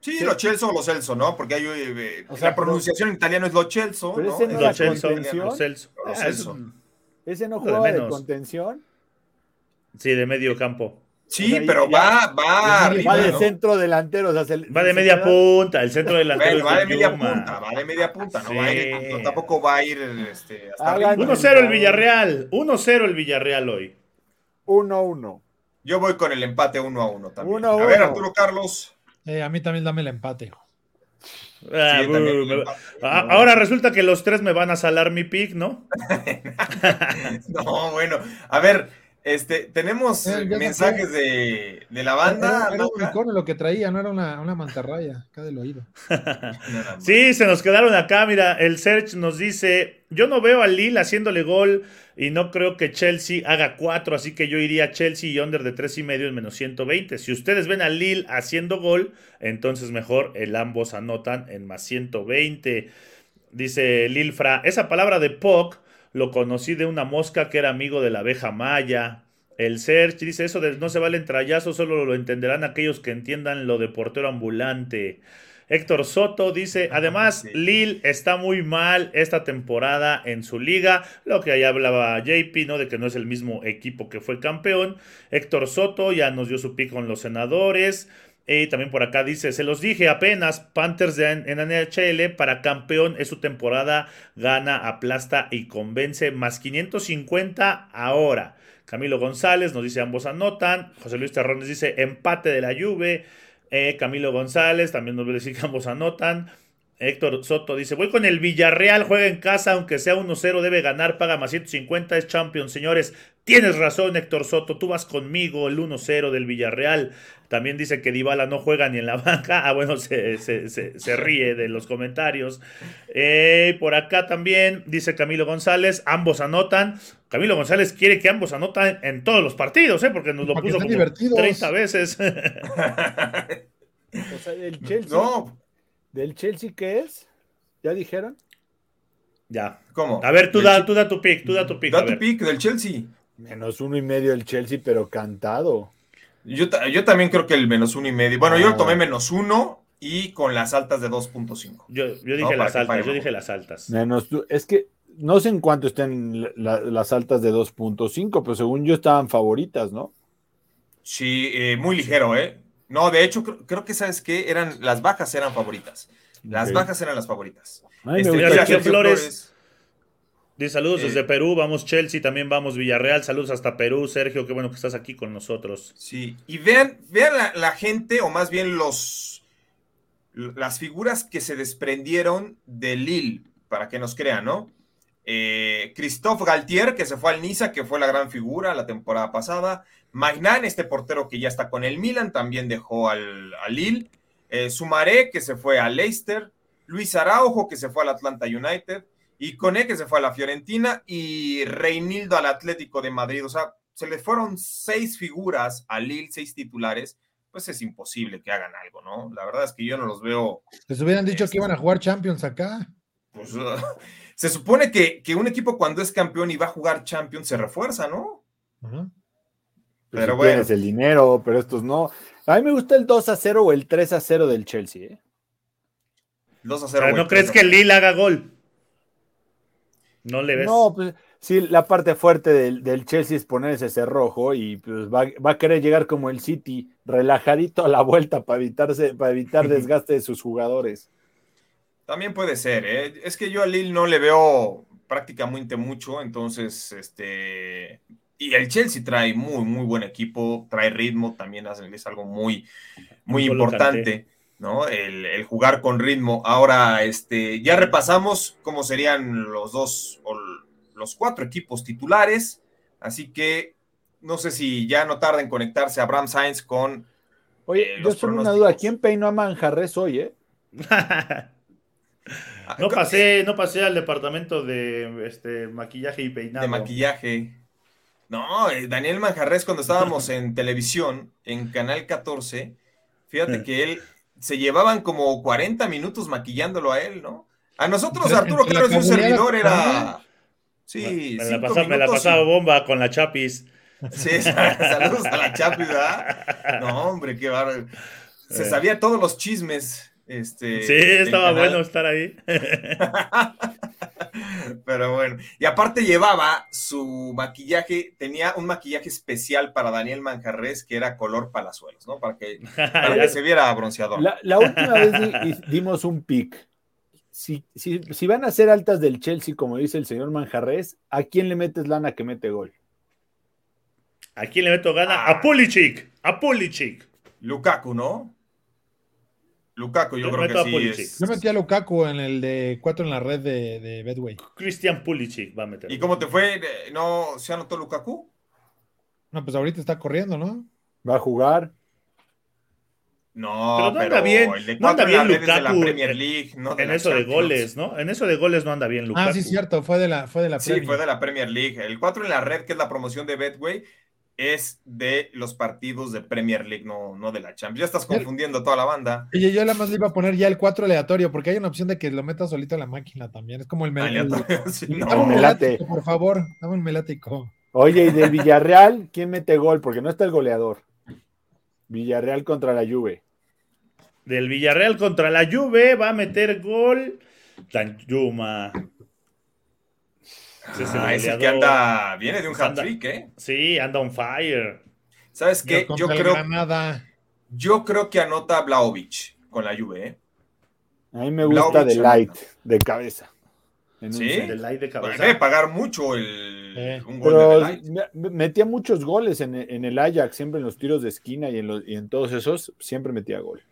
Sí, Lo Celso o Lo Celso, ¿no? Porque hay, eh, O sea, la pronunciación en italiano es Lo Celso, pero ¿no? ese no Lo Celso. Lo Celso. Lo Ah, Celso. es- Ese no Lo de jugaba de contención. Sí, de medio campo. Sí, O sea, pero ya- va, va Va arriba, Va de ¿no? centro delantero. o sea, se- Va de media queda- punta, el centro delantero Bueno, va de media Yuma. punta, va de media punta, no Sí. va a ir, no, tampoco va a ir este, hasta Hagan- arriba. 1-0 el Villarreal. 1-0 el Villarreal hoy. 1-1. Yo voy con el empate 1 a 1 también. Uno a a ver, uno. Arturo Carlos. Eh, a mí también dame el empate. Ah, Sí, también me- No. Ahora resulta que los tres me van a salar mi pick, ¿no? No, bueno, a ver, este, tenemos Eh, mensajes de, de la Era, banda. era un Luca. unicornio lo que traía, no era una, una mantarraya acá del oído. Sí, se nos quedaron acá. Mira, el Search nos dice: Yo no veo al Lille haciéndole gol y no creo que Chelsea haga cuatro, así que yo iría Chelsea y under de tres y medio en menos 120. Si ustedes ven al Lille haciendo gol, entonces mejor el ambos anotan en más 120. Dice Lilfra: Esa palabra de POC lo conocí de una mosca que era amigo de la abeja maya. El Search dice: Eso de no se valen trayazos, solo lo entenderán aquellos que entiendan lo de portero ambulante. Héctor Soto dice, además, Lille está muy mal esta temporada en su liga, lo que ahí hablaba JP, ¿no? De que no es el mismo equipo que fue campeón. Héctor Soto ya nos dio su pick con los senadores. Y también por acá dice, se los dije apenas, Panthers en, en NHL para campeón es su temporada, gana, aplasta y convence, más 550 ahora. Camilo González nos dice ambos anotan, José Luis Terrones dice empate de la Juve, eh, Camilo González también nos dice que ambos anotan. Héctor Soto dice, voy con el Villarreal, juega en casa, aunque sea 1-0, debe ganar, paga más 150, es champion, señores. Tienes razón, Héctor Soto, tú vas conmigo, el 1-0 del Villarreal. También dice que Dybala no juega ni en la banca. Ah, bueno, se, ríe de los comentarios. Eh, por acá también dice Camilo González, ambos anotan. Camilo González quiere que ambos anotan en todos los partidos, ¿eh? porque nos lo puso como 30 veces. o sea, del Chelsea. No. ¿Del Chelsea qué es? ¿Ya dijeron? Ya. ¿Cómo? A ver, tú da, tú da tu pick, tú da tu pick. Da tu pick del Chelsea. Menos uno y medio el Chelsea, pero cantado. Yo, yo también creo que el menos uno y medio. Bueno, yo lo tomé menos uno y con las altas de 2.5. Yo, yo dije las altas, yo dije las altas. Menos, es que no sé en cuánto estén las altas de 2.5, pero según yo estaban favoritas, ¿no? Sí, eh, muy ligero, ¿eh? No, de hecho, creo, que, ¿sabes qué? Eran, las bajas eran favoritas. Las bajas eran las favoritas. este, Flores saludos eh, desde Perú, vamos Chelsea, también vamos Villarreal, saludos hasta Perú, Sergio, qué bueno que estás aquí con nosotros. Sí, y vean, vean la, gente, o más bien los las figuras que se desprendieron de Lille, para que nos crean, ¿no? Eh, Christophe Galtier, que se fue al Niza, que fue la gran figura la temporada pasada. Magnan, este portero que ya está con el Milan, también dejó al, Lille. Eh, Sumaré, que se fue al Leicester. Luis Araujo, que se fue al Atlanta United y Cone que se fue a la Fiorentina y Reinildo al Atlético de Madrid. O sea, se le fueron seis figuras a Lille, seis titulares. Pues es imposible que hagan algo, ¿no? La verdad es que yo no los veo. Les hubieran dicho que iban a jugar Champions acá. Pues se supone que, un equipo cuando es campeón y va a jugar Champions se refuerza, ¿no? Pues pero bueno. Tienes el dinero, pero estos no. A mí me gusta el 2 a 0 o el 3 a 0 del Chelsea, ¿eh? 2 a 0. ¿No crees que el Lille haga gol? No le ves. No, pues sí, la parte fuerte del, Chelsea es poner ese cerrojo y pues va, a querer llegar como el City, relajadito a la vuelta para, evitarse, para evitar desgaste de sus jugadores. También puede ser, ¿eh? es que yo a Lille no le veo prácticamente mucho, entonces, este, y el Chelsea trae muy, muy buen equipo, trae ritmo, también es algo muy, muy importante. ¿no? El, jugar con ritmo. Ahora, este, ya repasamos cómo serían los dos o los cuatro equipos titulares, así que no sé si ya no tarda en conectarse a Bram Sainz con. Oye, eh, yo tengo una duda. ¿Quién peinó a Manjarres hoy, eh? no pasé, no pasé al departamento de este, maquillaje y peinado. De maquillaje. No, eh, Daniel Manjarres, cuando estábamos en televisión, en Canal 14, fíjate que él se llevaban como 40 minutos maquillándolo a él, ¿no? A nosotros, Arturo Claro, un servidor era. Sí, me, la, me la pasaba bomba con la Chapis. Sí, saludos a la Chapis, ¿verdad? No, hombre, qué bárbaro. Se eh. sabía todos los chismes. Este, sí, estaba bueno estar ahí. Pero bueno, y aparte llevaba su maquillaje, tenía un maquillaje especial para Daniel Manjarres que era color palazuelos, ¿no? Para que, se viera bronceador. La, última vez dimos un pick. Si, si, van a ser altas del Chelsea, como dice el señor Manjarres, ¿a quién le metes lana que mete gol? ¿A quién le meto gana? A Pulisic, a Pulisic. Lukaku, ¿no? Lukaku, yo, creo que sí. Yo metí a Lukaku en el de cuatro en la red de, de Bedway. Christian Pulisic va a meter. ¿Y cómo te fue? ¿No se anotó Lukaku? No, pues ahorita está corriendo, ¿no? Va a jugar. No, pero no anda bien, no anda bien Lukaku Premier League, no en eso de goles, ¿no? En eso de goles no anda bien Lukaku. Ah, sí, cierto, fue de la, fue de la Sí, fue de la Premier League. El 4 en la red, que es la promoción de Betway, es de los partidos de Premier League, no, no de la Champions. Ya estás confundiendo toda la banda. Y yo la más le iba a poner ya el 4 aleatorio, porque hay una opción de que lo metas solito en la máquina también. Es como el, aleatorio. dame un melático, por favor. Dame un melático. Oye, y del Villarreal, ¿quién mete gol? Porque no está el goleador. Villarreal contra la Juve. del Villarreal contra la Juve. Va a meter gol. Tanjuma. Ese es el, ah, ese que anda, viene de un hat-trick, ¿eh? Sí, anda on fire. ¿Sabes qué? Yo creo, yo creo que anota Blaovic con la Juve, ¿eh? A mí me gusta de light, de cabeza. ¿Sí? De light de cabeza. debe pagar mucho el, un gol de light. Metía muchos goles en, el Ajax, siempre en los tiros de esquina y en, los, y en todos esos, siempre metía gol.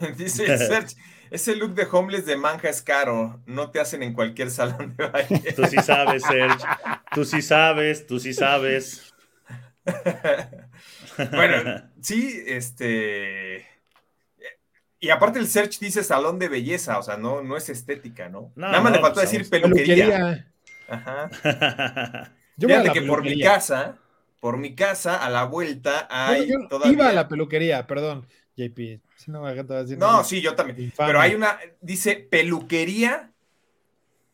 Dice Serge, ese look de homeless de manja es caro, no te hacen en cualquier salón de baile. Tú sí sabes, Serge, tú sí sabes, tú sí sabes. bueno, sí, este... Y aparte el search dice salón de belleza, o sea, no, no es estética, ¿no? Nada más le faltó pues, decir peluquería. Ajá. Yo Fíjate que por mi casa, por mi casa, a la vuelta hay Iba a la peluquería, perdón, JP. no, sí, yo también. Pero hay una, dice peluquería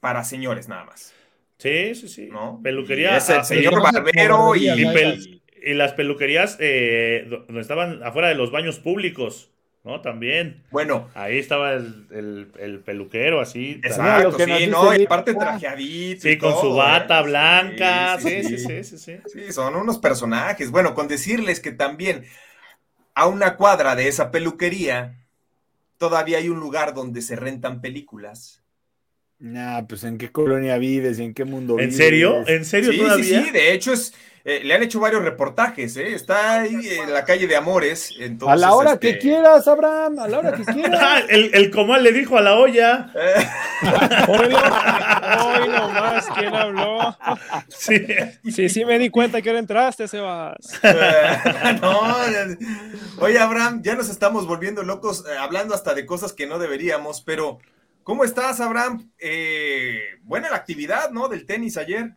para señores nada más. Sí, sí, sí. ¿No? Peluquería. es el señor barbero y, y, las peluquerías eh, donde estaban afuera de los baños públicos. ¿no? También. Bueno. Ahí estaba el, peluquero, así. Exacto, sí, no, y aparte trajeadito. Sí, con su bata ¿eh? blanca. Sí sí sí, sí sí sí, son unos personajes. Bueno, con decirles que también a una cuadra de esa peluquería todavía hay un lugar donde se rentan películas. Nah, pues en qué colonia vives y en qué mundo vives. ¿En serio? ¿En serio todavía? Sí, sí, de hecho es eh, le han hecho varios reportajes, ¿eh? Está ahí en la calle de Amores. a la hora que este, quieras, Abraham, a la hora que quieras. El, el comal le dijo a la olla. Hoy nomás, ¿quién habló? Sí. sí, sí me di cuenta que ahora entraste, Sebas. no, oye, Abraham, ya nos estamos volviendo locos eh, hablando hasta de cosas que no deberíamos, pero ¿cómo estás, Abraham? buena la actividad, ¿no? Del tenis ayer.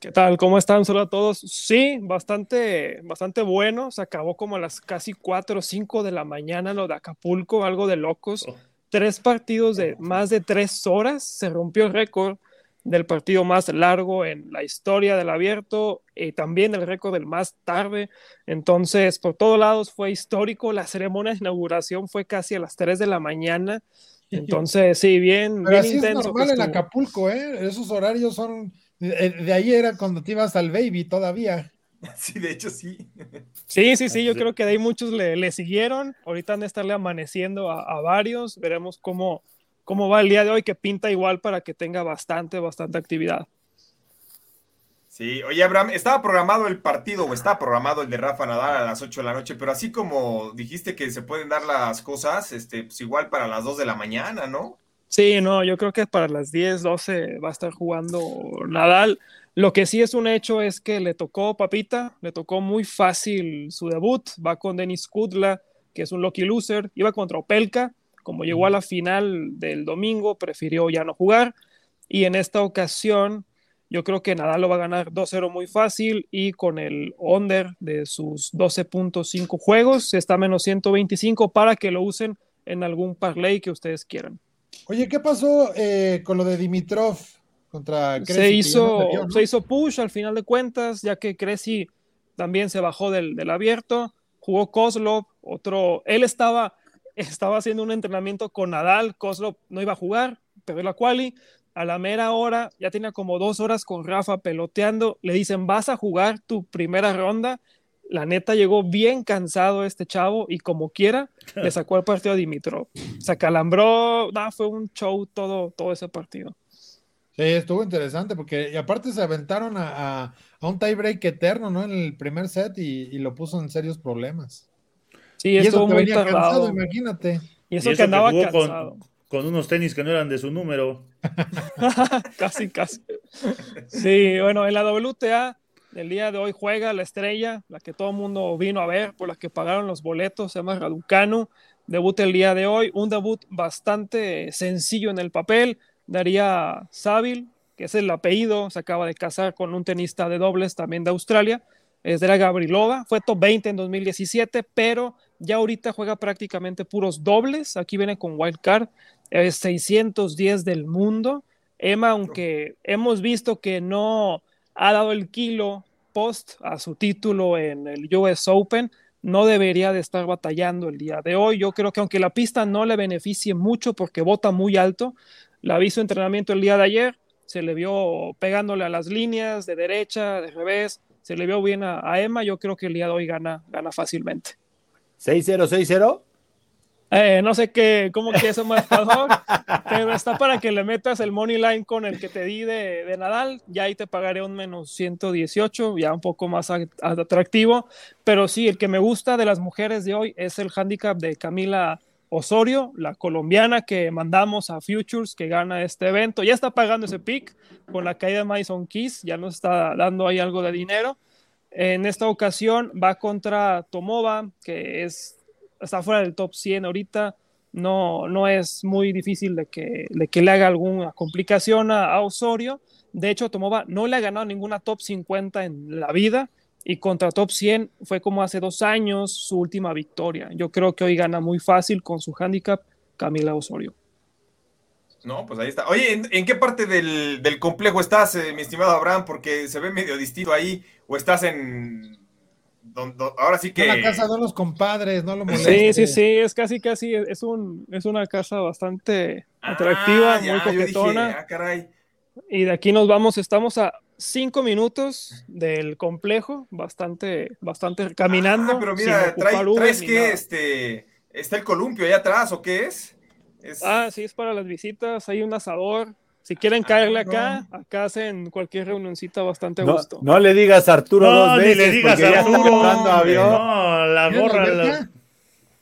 ¿Qué tal? ¿Cómo están? Solo a todos. Sí, bastante, bastante bueno. Se acabó como a las casi 4 o 5 de la mañana lo de Acapulco, algo de locos. Oh. Tres partidos de más de tres horas. Se rompió el récord del partido más largo en la historia del abierto y también el récord del más tarde. Entonces, por todos lados fue histórico. La ceremonia de inauguración fue casi a las 3 de la mañana. Entonces, sí, bien, Pero así Es normal en Acapulco, ¿eh? Esos horarios son de, ahí era cuando te ibas al baby todavía. Sí, de hecho sí. Sí, sí, sí, yo creo que de ahí muchos le, siguieron. Ahorita han de estarle amaneciendo a, varios. Veremos cómo, cómo va el día de hoy, que pinta igual para que tenga bastante, bastante actividad. Sí, oye, Abraham, estaba programado el partido o está programado el de Rafa Nadal a las 8 de la noche, pero así como dijiste que se pueden dar las cosas, este, pues igual para las 2 de la mañana, ¿no? Sí, no, yo creo que para las 10, 12 va a estar jugando Nadal. Lo que sí es un hecho es que le tocó Papita, le tocó muy fácil su debut. Va con Denis Kudla, que es un lucky loser. Iba contra Opelka. Como llegó a la final del domingo, prefirió ya no jugar. Y en esta ocasión, yo creo que Nadal lo va a ganar 2-0 muy fácil y con el under de sus 12.5 juegos, está menos 125 para que lo usen en algún parlay que ustedes quieran. Oye, ¿qué pasó eh, con lo de Dimitrov contra Cressy? Se hizo, se hizo push al final de cuentas, ya que Cressy también se bajó del, del abierto, jugó Kozlov, otro, él estaba, estaba haciendo un entrenamiento con Nadal, Kozlov no iba a jugar, pero la quali, a la mera hora, ya tenía como dos horas con Rafa peloteando, le dicen, vas a jugar tu primera ronda, la neta llegó bien cansado este chavo y como quiera le sacó el partido a Dimitrov. Se acalambró, fue un show todo, todo ese partido. Sí, estuvo interesante porque y aparte se aventaron a, a, un tiebreak eterno, ¿no? En el primer set y, lo puso en serios problemas. Sí, estuvo muy Cansado, imagínate. Y eso, que andaba cansado. Con, unos tenis que no eran de su número. casi, casi. Sí, bueno, en la WTA el día de hoy juega la estrella, la que todo el mundo vino a ver, por la que pagaron los boletos, se llama Raducanu. Debuta el día de hoy, un debut bastante sencillo en el papel. Daría Savil, que es el apellido, se acaba de casar con un tenista de dobles también de Australia. Es de la Gabrilova, fue top 20 en 2017, pero ya ahorita juega prácticamente puros dobles. Aquí viene con wild card, es 610 del mundo. Emma, aunque hemos visto que no ha dado el kilo post a su título en el US Open, no debería de estar batallando el día de hoy. Yo creo que aunque la pista no le beneficie mucho porque bota muy alto, la aviso entrenamiento el día de ayer, se le vio pegándole a las líneas de derecha, de revés, se le vio bien a, Emma, yo creo que el día de hoy gana, gana fácilmente. 6-0, 6-0. Eh, no sé qué, cómo que es un marcador, pero está para que le metas el money line con el que te di de, de, Nadal, ya ahí te pagaré un menos 118, ya un poco más atractivo, pero sí, el que me gusta de las mujeres de hoy es el handicap de Camila Osorio, la colombiana que mandamos a Futures, que gana este evento, ya está pagando ese pick con la caída de Mason Keys, ya nos está dando ahí algo de dinero. En esta ocasión va contra Tomova, que es está fuera del top 100 ahorita, no, no es muy difícil de que, le haga alguna complicación a, Osorio. De hecho, Tomova no le ha ganado ninguna top 50 en la vida y contra top 100 fue como hace dos años su última victoria. Yo creo que hoy gana muy fácil con su handicap Camila Osorio. No, pues ahí está. Oye, ¿en, qué parte del, complejo estás, eh, mi estimado Abraham? Porque se ve medio distinto ahí. ¿O estás en ahora sí que. la casa de los compadres, no lo molestes. Sí, sí, sí, es casi, casi, es, un, es una casa bastante ah, atractiva, muy coquetona. Ah, y de aquí nos vamos, estamos a cinco minutos del complejo, bastante, bastante caminando. Ah, pero mira, traes que este, está el columpio allá atrás, ¿o qué es? Ah, sí, es para las visitas, hay un asador, si quieren ah, caerle acá, acá hacen cualquier reunioncita bastante a gusto. No le digas a Arturo no, dos veces. le digas a Arturo. No, la borra.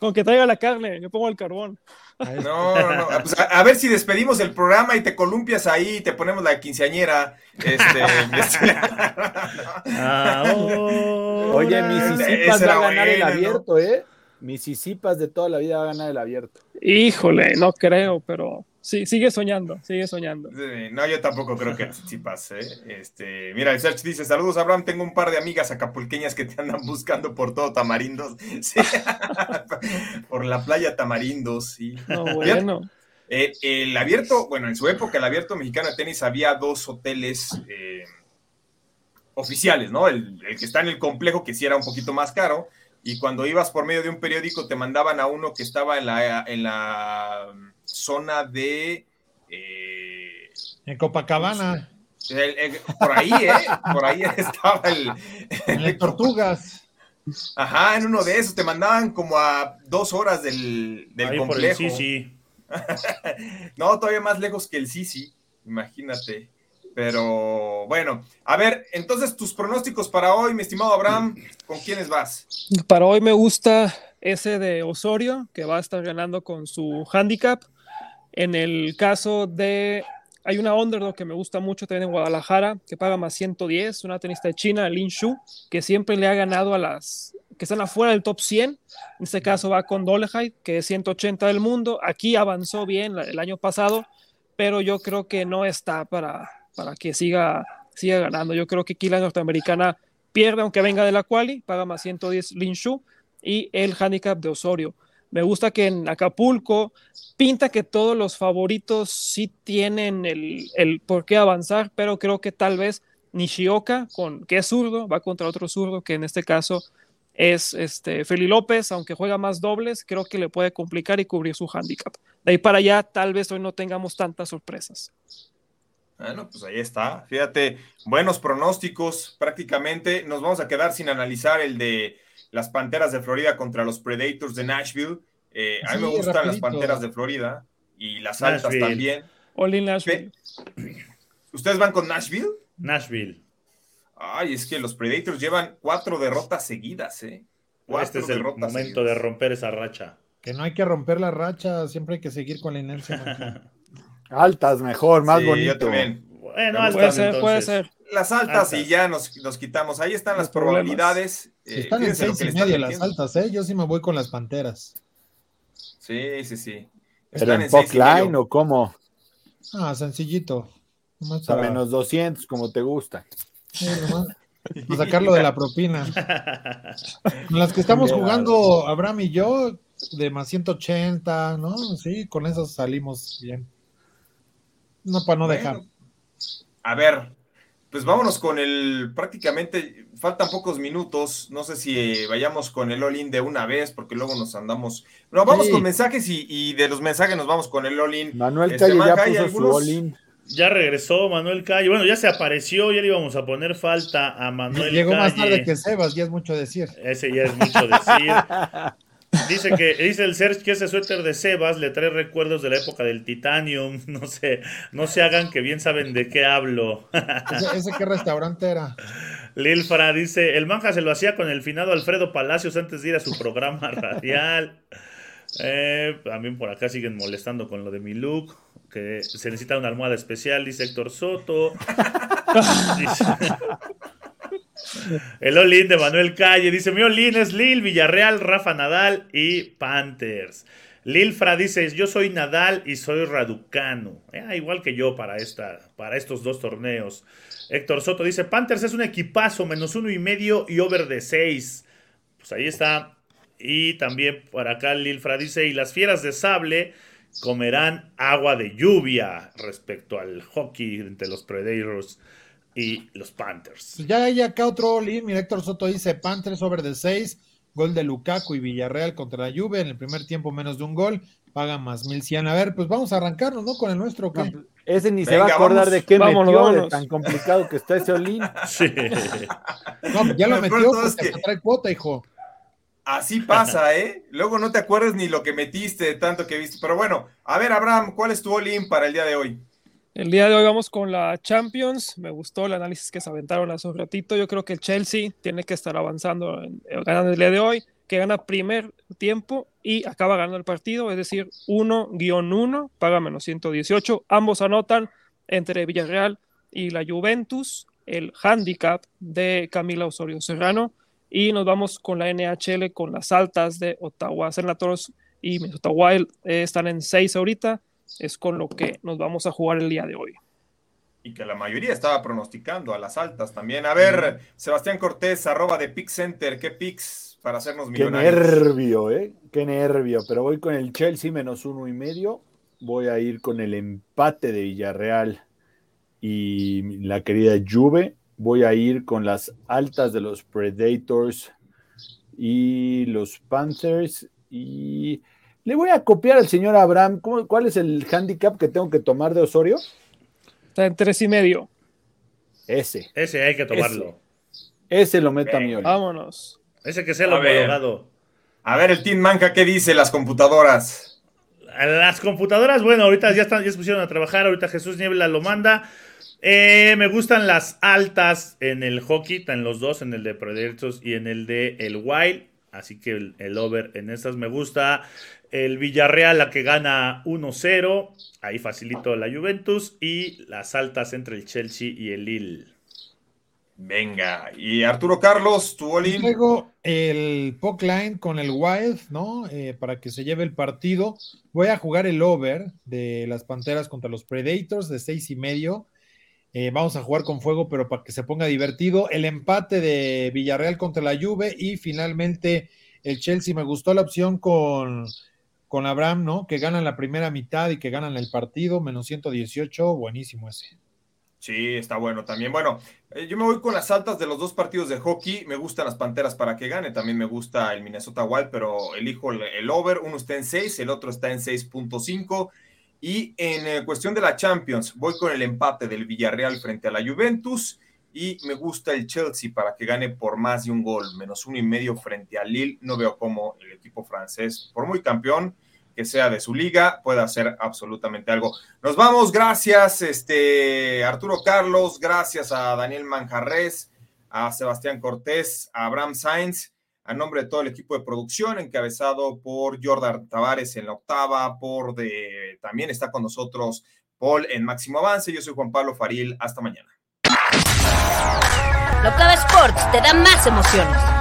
Con que traiga la carne, yo pongo el carbón. No, no, no. Pues a, ver si despedimos el programa y te columpias ahí y te ponemos la quinceañera. Este, Oye, Mississippi va a ganar el abierto, ¿eh? Mississippi de toda la vida va a ganar el abierto. Híjole, no creo, pero Sí, sigue soñando, sigue soñando. no, yo tampoco creo que sí pase. Este, mira, el Search dice: Saludos, Abraham. Tengo un par de amigas acapulqueñas que te andan buscando por todo Tamarindos. por la playa Tamarindos, sí. No, bueno. Eh, el abierto, bueno, en su época, el abierto mexicano de tenis había dos hoteles eh, oficiales, ¿no? El, que está en el complejo, que sí era un poquito más caro, y cuando ibas por medio de un periódico te mandaban a uno que estaba en la, en la zona de... Eh, en Copacabana. por ahí, ¿eh? Por ahí estaba el... En Tortugas. Ajá, en uno de esos te mandaban como a dos horas del, del complejo. sí, no, todavía más lejos que el Sisi, imagínate. Pero bueno, a ver, entonces tus pronósticos para hoy, mi estimado Abraham, ¿con quiénes vas? Para hoy me gusta ese de Osorio, que va a estar ganando con su handicap. En el caso de, hay una underdog que me gusta mucho también en Guadalajara, que paga más 110, una tenista de China, Lin Shu, que siempre le ha ganado a las que están afuera del top 100. En este caso va con Dolehide, que es 180 del mundo. Aquí avanzó bien el año pasado, pero yo creo que no está para, para que siga, siga ganando. Yo creo que aquí la norteamericana pierde, aunque venga de la quali, paga más 110 Lin Shu y el handicap de Osorio. Me gusta que en Acapulco pinta que todos los favoritos sí tienen el, el por qué avanzar, pero creo que tal vez Nishioka, con, que es zurdo, va contra otro zurdo, que en este caso es este, Feli López, aunque juega más dobles, creo que le puede complicar y cubrir su handicap. De ahí para allá, tal vez hoy no tengamos tantas sorpresas. Bueno, pues ahí está. Fíjate, buenos pronósticos prácticamente. Nos vamos a quedar sin analizar el de las Panteras de Florida contra los Predators de Nashville. Eh, a mí me gustan las Panteras de Florida y las altas también. Oli Nashville. ¿Ustedes van con Nashville? Nashville. Ay, es que los Predators llevan cuatro derrotas seguidas, ¿eh? este es el momento de romper esa racha. Que no hay que romper la racha, siempre hay que seguir con la inercia. altas mejor, más bonito. Bueno, altas, puede ser, puede ser las altas, y ya nos, quitamos. Ahí están las probabilidades. Eh, están en seis y media las altas, ¿eh? Yo sí me voy con las panteras. Sí, sí, sí. ¿Están en, en line o cómo? Ah, sencillito. A menos 200, como te gusta. Sí, sacarlo de la propina. Con las que estamos jugando, Abraham y yo, de más 180, ¿no? Sí, con eso salimos bien. No, para no dejar. A ver, pues vámonos con el prácticamente, faltan pocos minutos. No sé si eh, vayamos con el all-in de una vez, porque luego nos andamos. No, vamos Sí. con mensajes y, y de los mensajes nos vamos con el all-in. Manuel Este, Calle ya Manja, ¿hay puso su algunos? all-in. Ya regresó Manuel Calle. Bueno, ya se apareció, ya le íbamos a poner falta a Manuel Llegó Calle. más tarde que Sebas, ya es mucho decir. Ese ya es mucho decir. Dice que dice el Serge que ese suéter de Sebas le trae recuerdos de la época del Titanium. No sé, no se hagan que bien saben de qué hablo. Ese, ese qué restaurante era. Lilfra dice, el manja se lo hacía con el finado Alfredo Palacios antes de ir a su programa radial. Eh, también por acá siguen molestando con lo de mi look, que se necesita una almohada especial, dice Héctor Soto. Dice- el all-in de Manuel Calle dice, mi all-in es Lil, Villarreal, Rafa Nadal y Panthers. Lilfra dice, yo soy Nadal y soy Raducano. Eh, igual que yo para, esta, para estos dos torneos. Héctor Soto dice, Panthers es un equipazo, menos uno y medio y over de seis. Pues ahí está. Y también por acá Lilfra dice, y las fieras de sable comerán agua de lluvia respecto al hockey entre los Predators y los Panthers. Pues ya hay acá otro all Mira, Héctor Soto dice Panthers over de 6, gol de Lukaku y Villarreal contra la Juve. En el primer tiempo menos de un gol, paga más 1100. A ver, pues vamos a arrancarnos, ¿no? Con el nuestro, ¿o qué? Ese ni se va a acordar vamos. de qué Vámonos, metió, de tan complicado que está ese all-in. Sí. No, ya lo metió todo es porque que- trae cuota, hijo. Así pasa, ¿eh? Luego no te acuerdas ni lo que metiste de tanto que viste. Pero bueno, a ver, Abraham, ¿cuál es tu all-in para el día de hoy? El día de hoy vamos con la Champions. Me gustó el análisis que se aventaron hace un ratito. Yo creo que el Chelsea tiene que estar avanzando, eh, ganando el día de hoy, que gana primer tiempo y acaba ganando el partido, es decir, 1-1, paga menos 118. Ambos anotan entre Villarreal y la Juventus, el handicap de Camila Osorio Serrano. Y nos vamos con la NHL, con las altas de Ottawa Senators y Minnesota Wild. eh, están en 6 ahorita es con lo que nos vamos a jugar el día de hoy. Y que la mayoría estaba pronosticando a las altas también. A ver, Sebastián Cortés, arroba de Pick Center, ¿qué picks para hacernos Qué millonarios? nervio, ¿eh? Qué nervio. Pero voy con el Chelsea menos uno y medio. Voy a ir con el empate de Villarreal y la querida Juve. Voy a ir con las altas de los Predators y los Panthers. Y le voy a copiar al señor Abraham. ¿Cómo- ¿Cuál es el handicap que tengo que tomar de Osorio? Está en tres y medio. Ese. Ese hay que tomarlo. Ese lo meto a mi. Vámonos. Ese que sea el A ver. homologado. A ver, el Team Manca, ¿qué dice las computadoras? Las computadoras, bueno, ahorita ya están, ya se pusieron a trabajar, ahorita Jesús Niebla lo manda. Eh, me gustan las altas en el hockey, en los dos, en el de Predators y en el de el Wild. Así que el, el over en estas me gusta. El Villarreal, la que gana 1-0. Ahí facilito la Juventus. Y las altas entre el Chelsea y el Lille. Venga, y Arturo Carlos, tu Y all-in. luego el Puck Line con el Wild, ¿no? Eh, para que se lleve el partido. Voy a jugar el over de las Panteras contra los Predators de seis y medio. Eh, vamos a jugar con fuego, pero para que se ponga divertido. El empate de Villarreal contra la Juve y finalmente el Chelsea. Me gustó la opción con, con Abraham, ¿no? Que ganan la primera mitad y que ganan el partido, menos 118. Buenísimo ese. Sí, está bueno también. Bueno, eh, yo me voy con las altas de los dos partidos de hockey. Me gustan las Panteras para que gane. También me gusta el Minnesota Wild, pero elijo el, el over. Uno está en 6, el otro está en 6.5. Y en eh, cuestión de la Champions, voy con el empate del Villarreal frente a la Juventus. Y me gusta el Chelsea para que gane por más de un gol, menos uno y medio frente al Lille. No veo cómo el equipo francés, por muy campeón que sea de su liga, pueda hacer absolutamente algo. Nos vamos, gracias este, Arturo Carlos, gracias a Daniel Manjarres, a Sebastián Cortés, a Abraham Sainz, a nombre de todo el equipo de producción, encabezado por Jordan Tavares en la octava, por de, también está con nosotros Paul en Máximo Avance, yo soy Juan Pablo Faril, hasta mañana. Sports te da más emociones.